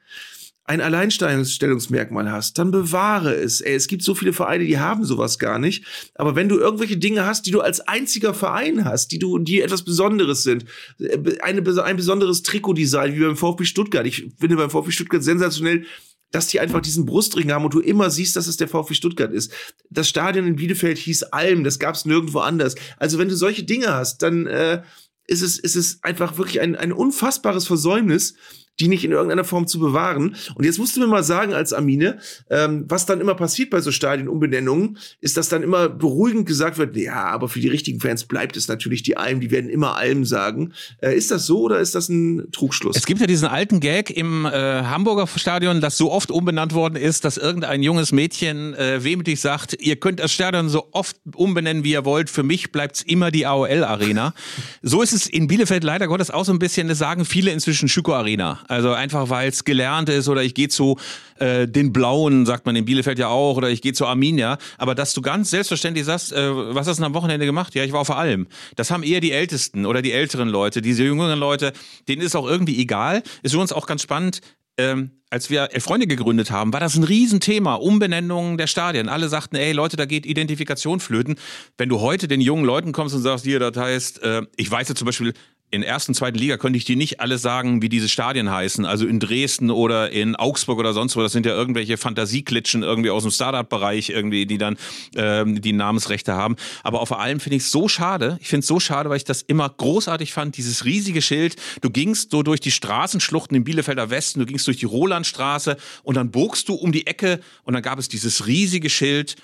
ein Alleinstellungsmerkmal hast, dann bewahre es. Ey, es gibt so viele Vereine, die haben sowas gar nicht. Aber wenn du irgendwelche Dinge hast, die du als einziger Verein hast, die du, die etwas Besonderes sind, äh, eine, ein besonderes Trikotdesign wie beim VfB Stuttgart. Ich finde beim VfB Stuttgart sensationell, dass die einfach diesen Brustring haben und du immer siehst, dass es der VfB Stuttgart ist. Das Stadion in Bielefeld hieß Alm, das gab es nirgendwo anders. Also wenn du solche Dinge hast, dann äh, ist es, ist es einfach wirklich ein, ein unfassbares Versäumnis, die nicht in irgendeiner Form zu bewahren. Und jetzt musst du mir mal sagen als Amine, ähm, was dann immer passiert bei so Stadionumbenennungen, ist, dass dann immer beruhigend gesagt wird, ja, aber für die richtigen Fans bleibt es natürlich die Alm, die werden immer Alm sagen. Äh, ist das so oder ist das ein Trugschluss? Es gibt ja diesen alten Gag im äh, Hamburger Stadion, das so oft umbenannt worden ist, dass irgendein junges Mädchen äh, wehmütig sagt, ihr könnt das Stadion so oft umbenennen, wie ihr wollt, für mich bleibt's immer die AOL Arena. so ist es in Bielefeld leider Gottes auch so ein bisschen, das sagen viele inzwischen Schüko Arena. Also einfach, weil es gelernt ist oder ich gehe zu äh, den Blauen, sagt man in Bielefeld ja auch, oder ich gehe zu Arminia. Aber dass du ganz selbstverständlich sagst, äh, was hast du am Wochenende gemacht? Ja, ich war auf Alm. Das haben eher die Ältesten oder die älteren Leute. Diese jüngeren Leute, denen ist auch irgendwie egal. Ist für uns auch ganz spannend. Ähm, als wir Freunde gegründet haben, war das ein Riesenthema, Umbenennungen der Stadien. Alle sagten, ey Leute, da geht Identifikation flöten. Wenn du heute den jungen Leuten kommst und sagst, hier, das heißt, äh, ich weiß ja zum Beispiel, in ersten, zweiten Liga könnte ich dir nicht alles sagen, wie diese Stadien heißen. Also in Dresden oder in Augsburg oder sonst wo. Das sind ja irgendwelche Fantasieklitschen irgendwie aus dem Startup-Bereich irgendwie, die dann ähm, die Namensrechte haben. Aber vor allem finde ich es so schade. Ich finde es so schade, weil ich das immer großartig fand. Dieses riesige Schild. Du gingst so durch die Straßenschluchten im Bielefelder Westen, du gingst durch die Rolandstraße und dann bogst du um die Ecke und dann gab es dieses riesige Schild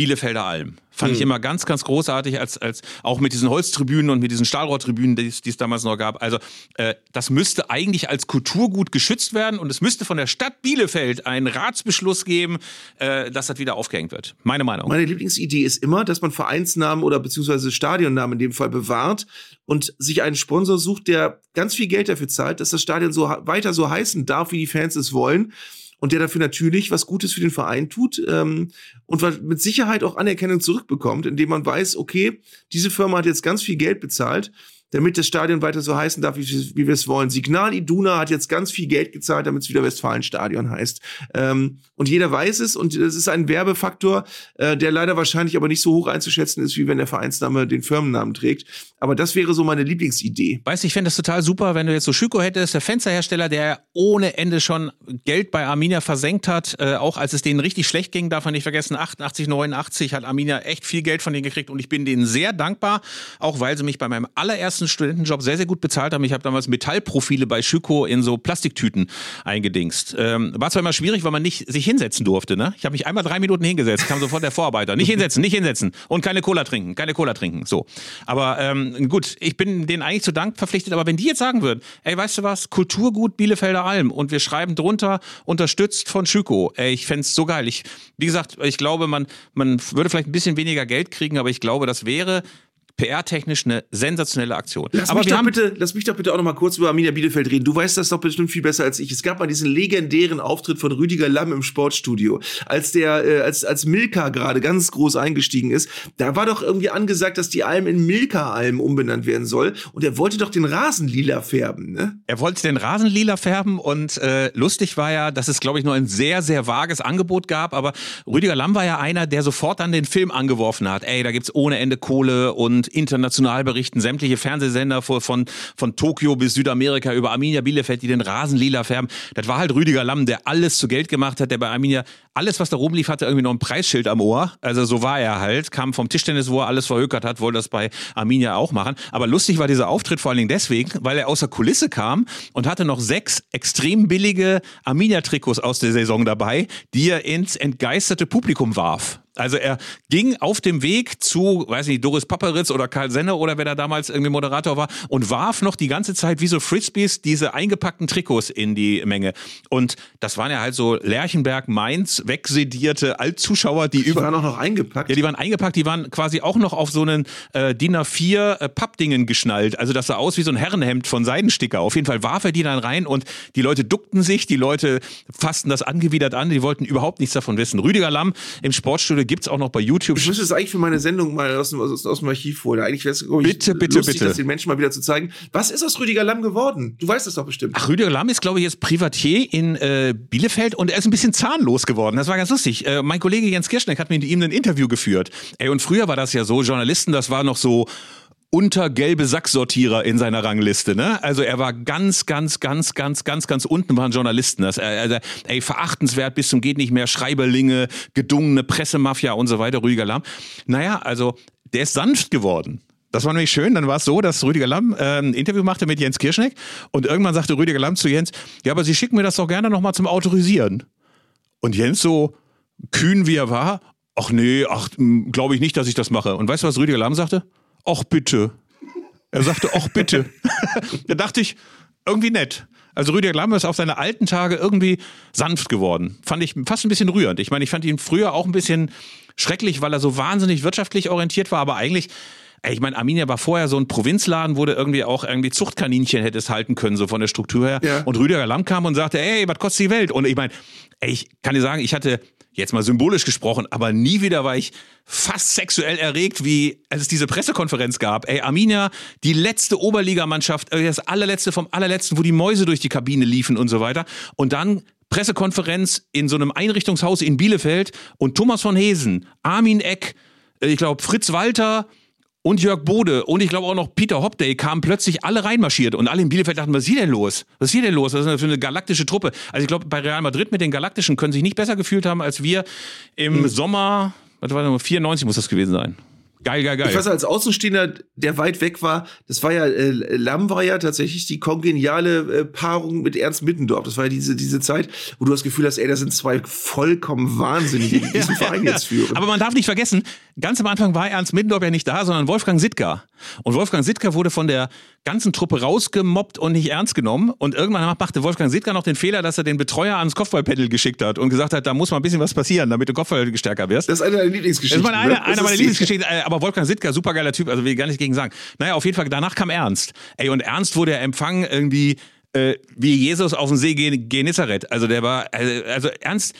Bielefelder Alm. Fand mhm. ich immer ganz, ganz großartig, als, als auch mit diesen Holztribünen und mit diesen Stahlrohrtribünen, die es damals noch gab. Also äh, das müsste eigentlich als Kulturgut geschützt werden und es müsste von der Stadt Bielefeld einen Ratsbeschluss geben, äh, dass das wieder aufgehängt wird. Meine Meinung. Meine Lieblingsidee ist immer, dass man Vereinsnamen oder beziehungsweise Stadionnamen in dem Fall bewahrt und sich einen Sponsor sucht, der ganz viel Geld dafür zahlt, dass das Stadion so weiter so heißen darf, wie die Fans es wollen und der dafür natürlich was Gutes für den Verein tut ähm, und mit Sicherheit auch Anerkennung zurückbekommt, indem man weiß, okay, diese Firma hat jetzt ganz viel Geld bezahlt damit das Stadion weiter so heißen darf, wie, wie wir es wollen. Signal Iduna hat jetzt ganz viel Geld gezahlt, damit es wieder Westfalenstadion heißt. Ähm, und jeder weiß es und es ist ein Werbefaktor, äh, der leider wahrscheinlich aber nicht so hoch einzuschätzen ist, wie wenn der Vereinsname den Firmennamen trägt. Aber das wäre so meine Lieblingsidee. Weißt du, ich fände das total super, wenn du jetzt so Schüko hättest, der Fensterhersteller, der ohne Ende schon Geld bei Arminia versenkt hat, äh, auch als es denen richtig schlecht ging, darf man nicht vergessen, 88, 89 hat Arminia echt viel Geld von denen gekriegt und ich bin denen sehr dankbar, auch weil sie mich bei meinem allerersten ersten Studentenjob sehr, sehr gut bezahlt haben. Ich habe damals Metallprofile bei Schüko in so Plastiktüten eingedingst. Ähm, war zwar immer schwierig, weil man nicht sich hinsetzen durfte. Ne? Ich habe mich einmal drei Minuten hingesetzt, kam sofort der Vorarbeiter. Nicht hinsetzen, nicht hinsetzen und keine Cola trinken, keine Cola trinken. So. Aber ähm, gut, ich bin denen eigentlich zu Dank verpflichtet. Aber wenn die jetzt sagen würden, ey, weißt du was, Kulturgut Bielefelder Alm und wir schreiben drunter, unterstützt von Schüko, ey, ich fände so geil. Ich, wie gesagt, ich glaube, man, man würde vielleicht ein bisschen weniger Geld kriegen, aber ich glaube, das wäre PR-technisch eine sensationelle Aktion. Lass, Aber mich doch bitte, lass mich doch bitte auch noch mal kurz über Arminia Bielefeld reden. Du weißt das doch bestimmt viel besser als ich. Es gab mal diesen legendären Auftritt von Rüdiger Lamm im Sportstudio, als der, äh, als, als Milka gerade ganz groß eingestiegen ist. Da war doch irgendwie angesagt, dass die Alm in Milka-Alm umbenannt werden soll. Und er wollte doch den Rasen lila färben, ne? Er wollte den Rasen lila färben und äh, lustig war ja, dass es, glaube ich, nur ein sehr, sehr vages Angebot gab. Aber Rüdiger Lamm war ja einer, der sofort dann den Film angeworfen hat. Ey, da gibt's ohne Ende Kohle und international berichten sämtliche Fernsehsender von, von, von Tokio bis Südamerika über Arminia Bielefeld, die den Rasen lila färben. Das war halt Rüdiger Lamm, der alles zu Geld gemacht hat, der bei Arminia alles, was da rumlief, hatte irgendwie noch ein Preisschild am Ohr. Also so war er halt, kam vom Tischtennis, wo er alles verhökert hat, wollte das bei Arminia auch machen. Aber lustig war dieser Auftritt vor allen Dingen deswegen, weil er aus der Kulisse kam und hatte noch sechs extrem billige Arminia-Trikots aus der Saison dabei, die er ins entgeisterte Publikum warf. Also er ging auf dem Weg zu, weiß nicht, Doris Papperitz oder Karl Senner oder wer da damals irgendwie Moderator war und warf noch die ganze Zeit wie so Frisbees diese eingepackten Trikots in die Menge. Und das waren ja halt so Lerchenberg, Mainz, wegsedierte Altzuschauer, die, die über... Die waren auch noch eingepackt? Ja, die waren eingepackt, die waren quasi auch noch auf so einen äh, DIN A4 äh, Pappdingen geschnallt. Also das sah aus wie so ein Herrenhemd von Seidensticker. Auf jeden Fall warf er die dann rein und die Leute duckten sich, die Leute fassten das angewidert an, die wollten überhaupt nichts davon wissen. Rüdiger Lamm im Sportstudio gibt es auch noch bei YouTube. Ich müsste es eigentlich für meine Sendung mal aus dem, aus, aus dem Archiv holen. Eigentlich wäre es bitte, bitte, lustig, bitte. das den Menschen mal wieder zu zeigen. Was ist aus Rüdiger Lamm geworden? Du weißt es doch bestimmt. Ach, Rüdiger Lamm ist, glaube ich, jetzt Privatier in äh, Bielefeld und er ist ein bisschen zahnlos geworden. Das war ganz lustig. Äh, mein Kollege Jens Kirschneck hat mit ihm ein Interview geführt. Ey, und früher war das ja so, Journalisten, das war noch so unter gelbe Sacksortierer in seiner Rangliste, ne? Also er war ganz, ganz, ganz, ganz, ganz, ganz unten waren Journalisten. Das, also, ey, verachtenswert bis zum geht nicht mehr, Schreiberlinge, gedungene Pressemafia und so weiter, Rüdiger Lamm. Naja, also der ist sanft geworden. Das war nämlich schön. Dann war es so, dass Rüdiger Lamm äh, ein Interview machte mit Jens Kirschneck und irgendwann sagte Rüdiger Lamm zu Jens, ja, aber Sie schicken mir das doch gerne nochmal zum Autorisieren. Und Jens so kühn wie er war, ach nee, ach, glaube ich nicht, dass ich das mache. Und weißt du, was Rüdiger Lamm sagte? ach bitte. Er sagte, ach bitte. [laughs] da dachte ich, irgendwie nett. Also Rüdiger Lamm ist auf seine alten Tage irgendwie sanft geworden. Fand ich fast ein bisschen rührend. Ich meine, ich fand ihn früher auch ein bisschen schrecklich, weil er so wahnsinnig wirtschaftlich orientiert war, aber eigentlich Ey, ich meine, Arminia war vorher so ein Provinzladen, wo du irgendwie auch irgendwie Zuchtkaninchen hättest halten können, so von der Struktur her. Ja. Und Rüdiger Lamm kam und sagte, ey, was kostet die Welt? Und ich meine, ey, ich kann dir sagen, ich hatte jetzt mal symbolisch gesprochen, aber nie wieder war ich fast sexuell erregt, wie als es diese Pressekonferenz gab. Ey, Arminia, die letzte Oberligamannschaft, äh, das allerletzte vom allerletzten, wo die Mäuse durch die Kabine liefen und so weiter. Und dann Pressekonferenz in so einem Einrichtungshaus in Bielefeld und Thomas von Hesen, Armin Eck, äh, ich glaube Fritz Walter und Jörg Bode und ich glaube auch noch Peter Hopday kamen plötzlich alle reinmarschiert und alle in Bielefeld dachten, was ist hier denn los? Was ist hier denn los? Was ist denn das für eine galaktische Truppe? Also ich glaube, bei Real Madrid mit den Galaktischen können sich nicht besser gefühlt haben, als wir im Sommer, was war das, 94 muss das gewesen sein. Geil, geil, geil. Ich weiß als Außenstehender, der weit weg war, das war ja, äh, Lamm war ja tatsächlich die kongeniale äh, Paarung mit Ernst Mittendorf. Das war ja diese, diese Zeit, wo du das Gefühl hast, ey, das sind zwei vollkommen Wahnsinnige, die diesen [laughs] Verein jetzt führen. Aber man darf nicht vergessen, ganz am Anfang war Ernst Middendorf ja nicht da, sondern Wolfgang Sittger. Und Wolfgang Sittger wurde von der ganzen Truppe rausgemobbt und nicht ernst genommen. Und irgendwann machte Wolfgang Sittger noch den Fehler, dass er den Betreuer ans Kopfballpedal geschickt hat und gesagt hat, da muss mal ein bisschen was passieren, damit du Kopfball stärker wirst. Das ist eine deiner Das Lieblingsgeschichten. ist meine, eine, ne? einer Das meiner Lieblingsgeschichten, äh, aber Wolfgang Sittger, supergeiler Typ, also will ich gar nicht gegen sagen. Naja, auf jeden Fall, danach kam Ernst. Ey, und Ernst wurde ja empfangen irgendwie äh, wie Jesus auf dem See Gen- Genezareth. Also der war, also, also Ernst,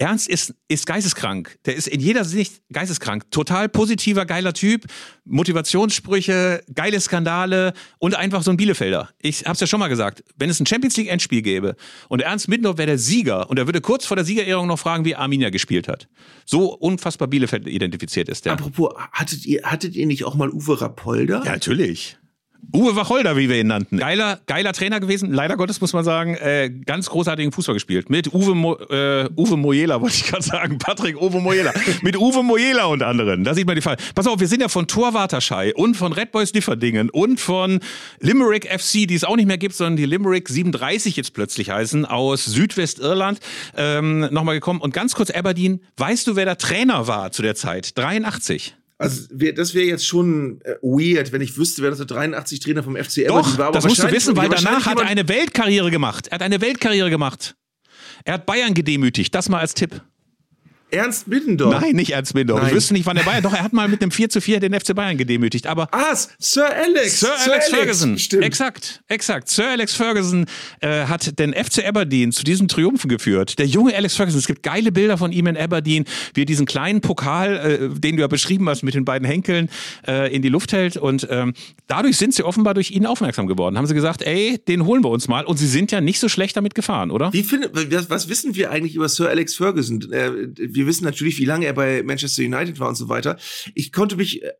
Ernst ist, ist geisteskrank. Der ist in jeder Sicht geisteskrank. Total positiver, geiler Typ. Motivationssprüche, geile Skandale und einfach so ein Bielefelder. Ich hab's ja schon mal gesagt. Wenn es ein Champions League Endspiel gäbe und Ernst Mittendorf wäre der Sieger und er würde kurz vor der Siegerehrung noch fragen, wie Arminia gespielt hat. So unfassbar Bielefeld identifiziert ist der. Apropos, hattet ihr, hattet ihr nicht auch mal Uwe Rapolda? Ja, natürlich. Uwe Wacholder, wie wir ihn nannten. Geiler, geiler Trainer gewesen, leider Gottes muss man sagen. Äh, ganz großartigen Fußball gespielt. Mit Uwe, Mo, äh, Uwe Mojela, [laughs] wollte ich gerade sagen. Patrick Uwe Mojela. Mit Uwe Mojela und anderen. Da sieht man die Fall. Pass auf, wir sind ja von Torwarterschei und von Red Boys Lieferdingen und von Limerick FC, die es auch nicht mehr gibt, sondern die Limerick 37 jetzt plötzlich heißen, aus Südwestirland, ähm, nochmal gekommen. Und ganz kurz Aberdeen, weißt du, wer der Trainer war zu der Zeit? 83. Also wär, das wäre jetzt schon äh, weird, wenn ich wüsste, wer das der 83 Trainer vom FC Doch, Aberdeen war. aber das musst du wissen, weil danach hat er eine Weltkarriere gemacht. Er hat eine Weltkarriere gemacht. Er hat Bayern gedemütigt. Das mal als Tipp. Ernst Middendorf. Nein, nicht Ernst Mindorf. Ich wüsste nicht, wann er Bayern. Doch, er hat mal mit einem 4 zu 4 den FC Bayern gedemütigt. Aber Ah, Sir Alex. Sir Alex Ferguson. Stimmt. Exakt, exakt. Sir Alex Ferguson äh, hat den FC Aberdeen zu diesem Triumphen geführt. Der junge Alex Ferguson. Es gibt geile Bilder von ihm in Aberdeen, wie er diesen kleinen Pokal, äh, den du ja beschrieben hast, mit den beiden Henkeln äh, in die Luft hält. Und ähm, dadurch sind sie offenbar durch ihn aufmerksam geworden. Haben sie gesagt, ey, den holen wir uns mal. Und sie sind ja nicht so schlecht damit gefahren, oder? Wie find, was, was wissen wir eigentlich über Sir Alex Ferguson? Äh, wir wissen natürlich, wie lange er bei Manchester United war und so weiter. Ich konnte mich äh,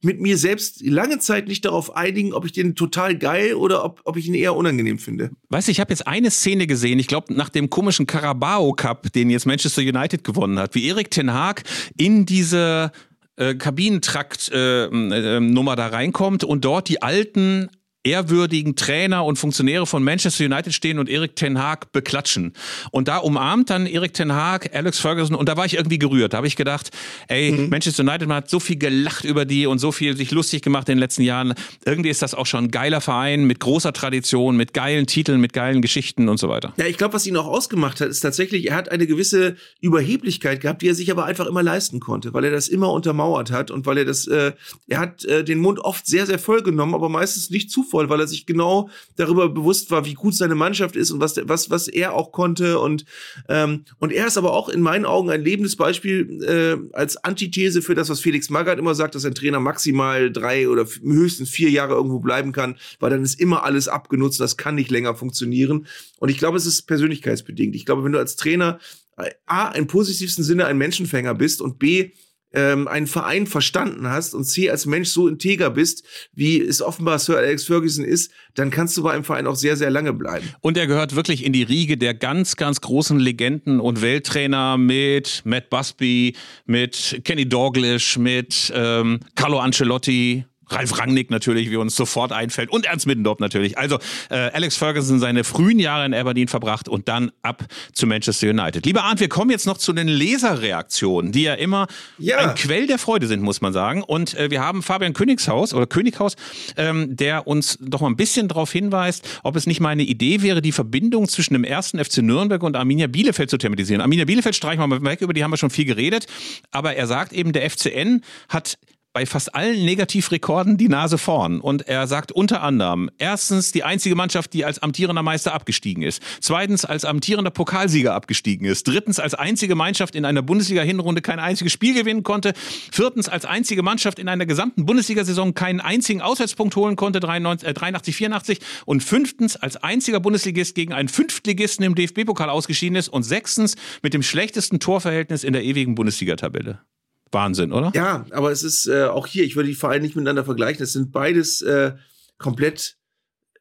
mit mir selbst lange Zeit nicht darauf einigen, ob ich den total geil oder ob, ob ich ihn eher unangenehm finde. Weißt du, ich habe jetzt eine Szene gesehen, ich glaube nach dem komischen Carabao Cup, den jetzt Manchester United gewonnen hat, wie Erik Ten Haag in diese äh, Kabinentrakt-Nummer äh, äh, da reinkommt und dort die alten ehrwürdigen Trainer und Funktionäre von Manchester United stehen und Erik Ten Haag beklatschen. Und da umarmt dann Erik Ten Haag Alex Ferguson und da war ich irgendwie gerührt. Da habe ich gedacht, ey, Manchester United man hat so viel gelacht über die und so viel sich lustig gemacht in den letzten Jahren. Irgendwie ist das auch schon ein geiler Verein mit großer Tradition, mit geilen Titeln, mit geilen Geschichten und so weiter. Ja, ich glaube, was ihn auch ausgemacht hat, ist tatsächlich, er hat eine gewisse Überheblichkeit gehabt, die er sich aber einfach immer leisten konnte, weil er das immer untermauert hat und weil er das, äh, er hat äh, den Mund oft sehr, sehr voll genommen, aber meistens nicht zu voll, weil er sich genau darüber bewusst war, wie gut seine Mannschaft ist und was, was, was er auch konnte und, ähm, und er ist aber auch in meinen Augen ein lebendes Beispiel äh, als Antithese für das, was Felix Magath immer sagt, dass ein Trainer maximal drei oder höchstens vier Jahre irgendwo bleiben kann, weil dann ist immer alles abgenutzt, das kann nicht länger funktionieren. Und ich glaube, es ist persönlichkeitsbedingt. Ich glaube, wenn du als Trainer äh, A, im positivsten Sinne ein Menschenfänger bist und B, ähm, einen Verein verstanden hast und C, als Mensch so integer bist, wie es offenbar Sir Alex Ferguson ist, dann kannst du bei einem Verein auch sehr, sehr lange bleiben. Und er gehört wirklich in die Riege der ganz, ganz großen Legenden und Welttrainer mit Matt Busby, mit Kenny Dalglish, mit ähm, Carlo Ancelotti. Ralf Rangnick natürlich, wie uns sofort einfällt. Und Ernst Middendorf natürlich. Also äh, Alex Ferguson seine frühen Jahre in Aberdeen verbracht und dann ab zu Manchester United. Lieber Arndt, wir kommen jetzt noch zu den Leserreaktionen, die ja immer Ja. ein Quell der Freude sind, muss man sagen. Und äh, wir haben Fabian Königshaus oder Könighaus, ähm, der uns doch mal ein bisschen darauf hinweist, ob es nicht mal eine Idee wäre, die Verbindung zwischen dem ersten FC Nürnberg und Arminia Bielefeld zu thematisieren. Arminia Bielefeld streichen wir mal weg, über die haben wir schon viel geredet. Aber er sagt eben, der FCN hat bei fast allen Negativrekorden die Nase vorn. Und er sagt unter anderem, erstens die einzige Mannschaft, die als amtierender Meister abgestiegen ist. Zweitens als amtierender Pokalsieger abgestiegen ist. Drittens als einzige Mannschaft in einer Bundesliga-Hinrunde kein einziges Spiel gewinnen konnte. Viertens als einzige Mannschaft in einer gesamten Bundesliga-Saison keinen einzigen Auswärtspunkt holen konnte, 83, äh, 83 84. Und fünftens als einziger Bundesligist gegen einen Fünftligisten im DFB-Pokal ausgeschieden ist. Und sechstens mit dem schlechtesten Torverhältnis in der ewigen Bundesliga-Tabelle. Wahnsinn, oder? Ja, aber es ist äh, auch hier, ich würde die Vereine nicht miteinander vergleichen. Es sind beides äh, komplett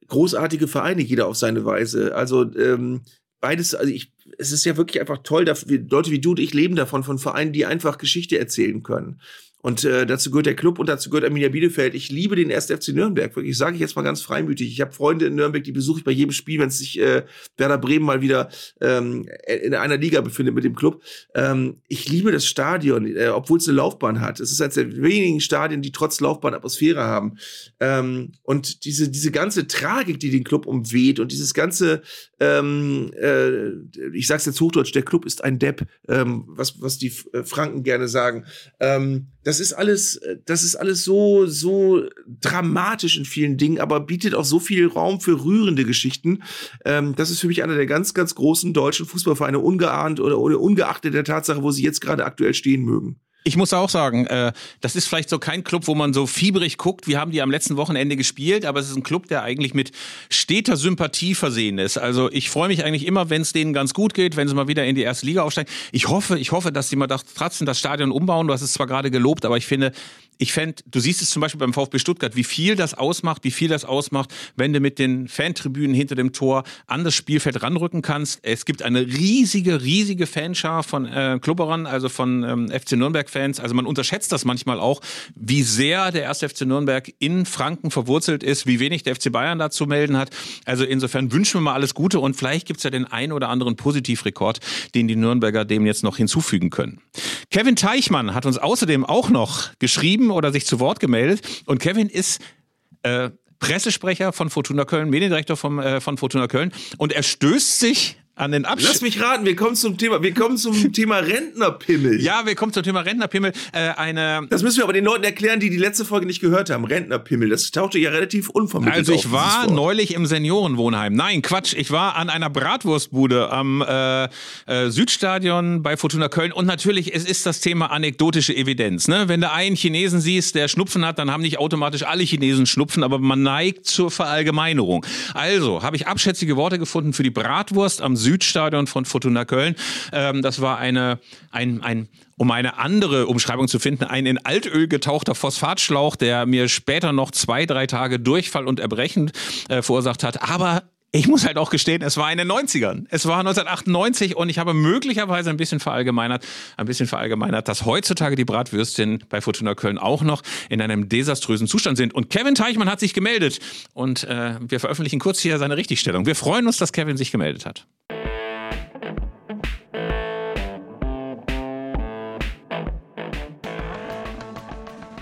großartige Vereine, jeder auf seine Weise. Also ähm, beides, also ich, es ist ja wirklich einfach toll, dass Leute wie du und ich leben davon, von Vereinen, die einfach Geschichte erzählen können. Und äh, dazu gehört der Club und dazu gehört Arminia Bielefeld. Ich liebe den 1. FC Nürnberg. Wirklich, sage ich jetzt mal ganz freimütig. Ich habe Freunde in Nürnberg, die besuche ich bei jedem Spiel, wenn sich äh, Werder Bremen mal wieder ähm, in einer Liga befindet mit dem Club. Ähm, ich liebe das Stadion, äh, obwohl es eine Laufbahn hat. Es ist eines der wenigen Stadien, die trotz Laufbahn Atmosphäre haben. Ähm, und diese, diese ganze Tragik, die den Club umweht und dieses ganze, ähm, äh, ich sag's jetzt hochdeutsch, der Club ist ein Depp, ähm, was, was die äh, Franken gerne sagen. Ähm, das ist alles, äh, das ist alles so, so dramatisch in vielen Dingen, aber bietet auch so viel Raum für rührende Geschichten. Ähm, das ist für mich einer der ganz, ganz großen deutschen Fußballvereine, ungeahnt oder, oder ungeachtet der Tatsache, wo sie jetzt gerade aktuell stehen mögen. Ich muss auch sagen, äh, das ist vielleicht so kein Club, wo man so fiebrig guckt. Wir haben die am letzten Wochenende gespielt, aber es ist ein Club, der eigentlich mit steter Sympathie versehen ist. Also ich freue mich eigentlich immer, wenn es denen ganz gut geht, wenn sie mal wieder in die erste Liga aufsteigen. Ich hoffe, ich hoffe, dass sie mal trotzdem das Stadion umbauen. Du hast es zwar gerade gelobt, aber ich finde, ich fände, du siehst es zum Beispiel beim VfB Stuttgart, wie viel das ausmacht, wie viel das ausmacht, wenn du mit den Fantribünen hinter dem Tor an das Spielfeld ranrücken kannst. Es gibt eine riesige, riesige Fanschar von äh, Klubberern, also von ähm, FC Nürnberg-Fans. Also man unterschätzt das manchmal auch, wie sehr der erste FC Nürnberg in Franken verwurzelt ist, wie wenig der FC Bayern da zu melden hat. Also insofern wünschen wir mal alles Gute und vielleicht gibt's ja den ein oder anderen Positivrekord, den die Nürnberger dem jetzt noch hinzufügen können. Kevin Teichmann hat uns außerdem auch noch geschrieben, geschrieben oder sich zu Wort gemeldet. Und Kevin ist äh, Pressesprecher von Fortuna Köln, Mediendirektor vom, äh, von Fortuna Köln. Und er stößt sich an den Abschluss. Lass mich raten, wir kommen zum Thema, wir kommen zum [laughs] Thema Rentnerpimmel. Ja, wir kommen zum Thema Rentnerpimmel. Äh, eine das müssen wir aber den Leuten erklären, die die letzte Folge nicht gehört haben. Rentnerpimmel, das tauchte ja relativ unvermittelt Also ich auf, war neulich im Seniorenwohnheim. Nein, Quatsch, ich war an einer Bratwurstbude am äh, äh, Südstadion bei Fortuna Köln und natürlich, es ist das Thema anekdotische Evidenz. Ne? Wenn du einen Chinesen siehst, der Schnupfen hat, dann haben nicht automatisch alle Chinesen Schnupfen, aber man neigt zur Verallgemeinerung. Also habe ich abschätzige Worte gefunden für die Bratwurst am Südstadion von Fortuna Köln. Ähm, das war eine, ein, ein um eine andere Umschreibung zu finden, ein in Altöl getauchter Phosphatschlauch, der mir später noch zwei, drei Tage Durchfall und Erbrechen äh, verursacht hat. Aber ich muss halt auch gestehen, es war in den 90ern. Es war 1998 und ich habe möglicherweise ein bisschen verallgemeinert, ein bisschen verallgemeinert, dass heutzutage die Bratwürstchen bei Fortuna Köln auch noch in einem desaströsen Zustand sind. Und Kevin Teichmann hat sich gemeldet und äh, wir veröffentlichen kurz hier seine Richtigstellung. Wir freuen uns, dass Kevin sich gemeldet hat.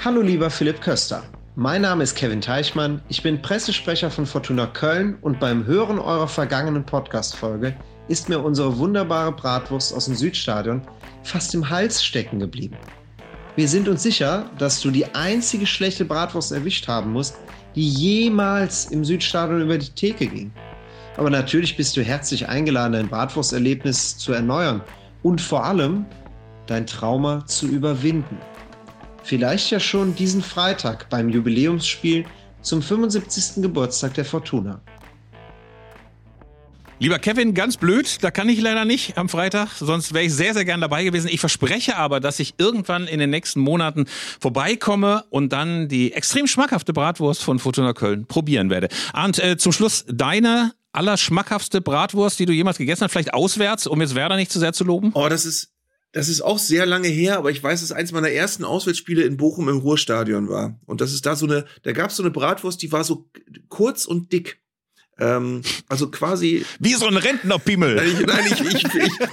Hallo lieber Philipp Köster. Mein Name ist Kevin Teichmann, ich bin Pressesprecher von Fortuna Köln und beim Hören eurer vergangenen Podcast-Folge ist mir unsere wunderbare Bratwurst aus dem Südstadion fast im Hals stecken geblieben. Wir sind uns sicher, dass du die einzige schlechte Bratwurst erwischt haben musst, die jemals im Südstadion über die Theke ging. Aber natürlich bist du herzlich eingeladen, dein Bratwursterlebnis zu erneuern und vor allem dein Trauma zu überwinden. Vielleicht ja schon diesen Freitag beim Jubiläumsspiel zum 75. Geburtstag der Fortuna. Lieber Kevin, ganz blöd, da kann ich leider nicht am Freitag, sonst wäre ich sehr, sehr gern dabei gewesen. Ich verspreche aber, dass ich irgendwann in den nächsten Monaten vorbeikomme und dann die extrem schmackhafte Bratwurst von Fortuna Köln probieren werde. Und äh, zum Schluss deine allerschmackhaftste Bratwurst, die du jemals gegessen hast, vielleicht auswärts, um jetzt Werder nicht zu sehr zu loben? Oh, das ist das ist auch sehr lange her, aber ich weiß, dass eins meiner ersten Auswärtsspiele in Bochum im Ruhrstadion war. Und das ist da so eine, da gab es so eine Bratwurst, die war so kurz und dick. Ähm, also quasi. Wie so ein Rentnerpimmel. Nein, ich, nein, ich,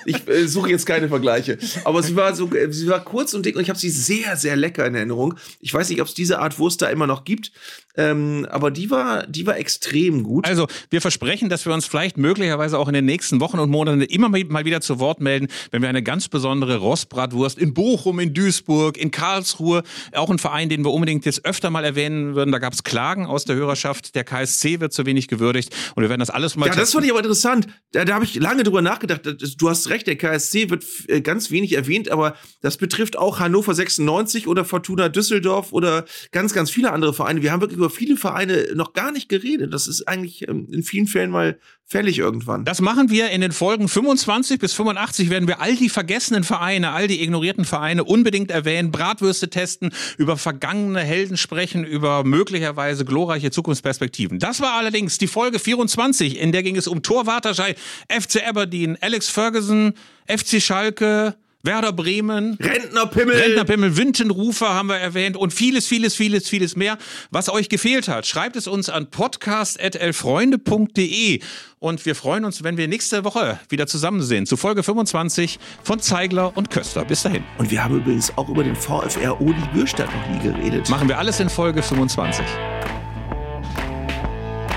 ich, ich, suche jetzt keine Vergleiche. Aber sie war so, sie war kurz und dick und ich habe sie sehr, sehr lecker in Erinnerung. Ich weiß nicht, ob es diese Art Wurst da immer noch gibt. Ähm, aber die war, die war extrem gut. Also, wir versprechen, dass wir uns vielleicht möglicherweise auch in den nächsten Wochen und Monaten immer mal wieder zu Wort melden, wenn wir eine ganz besondere Rostbratwurst in Bochum, in Duisburg, in Karlsruhe, auch ein Verein, den wir unbedingt jetzt öfter mal erwähnen würden. Da gab es Klagen aus der Hörerschaft. Der KSC wird zu wenig gewürdigt und wir werden das alles mal. Ja, das fand ich aber interessant. Da, da habe ich lange drüber nachgedacht. Du hast recht, der KSC wird äh, ganz wenig erwähnt, aber das betrifft auch Hannover 96 oder Fortuna Düsseldorf oder ganz, ganz viele andere Vereine. Wir haben wirklich über viele Vereine noch gar nicht geredet. Das ist eigentlich ähm, in vielen Fällen mal fällig irgendwann. Das machen wir in den Folgen 25 bis 85 werden wir all die vergessenen Vereine, all die ignorierten Vereine unbedingt erwähnen, Bratwürste testen, über vergangene Helden sprechen, über möglicherweise glorreiche Zukunftsperspektiven. Das war allerdings die Folge 24, in der ging es um Thor FC Aberdeen, Alex Ferguson, FC Schalke, Werder Bremen, Rentnerpimmel, Rentnerpimmel, Wintenrufer haben wir erwähnt und vieles, vieles, vieles, vieles mehr. Was euch gefehlt hat, schreibt es uns an podcast.elfreunde.de und wir freuen uns, wenn wir nächste Woche wieder zusammen sind zu Folge 25 von Zeigler und Köster. Bis dahin. Und wir haben übrigens auch über den VfR Odi Bürstadt noch nie geredet. Machen wir alles in Folge 25.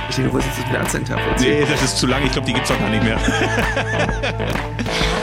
Ich denke, du wolltest jetzt Akzent haben. Nee, das ist zu lang. Ich glaube, die gibt's doch gar nicht mehr. [laughs]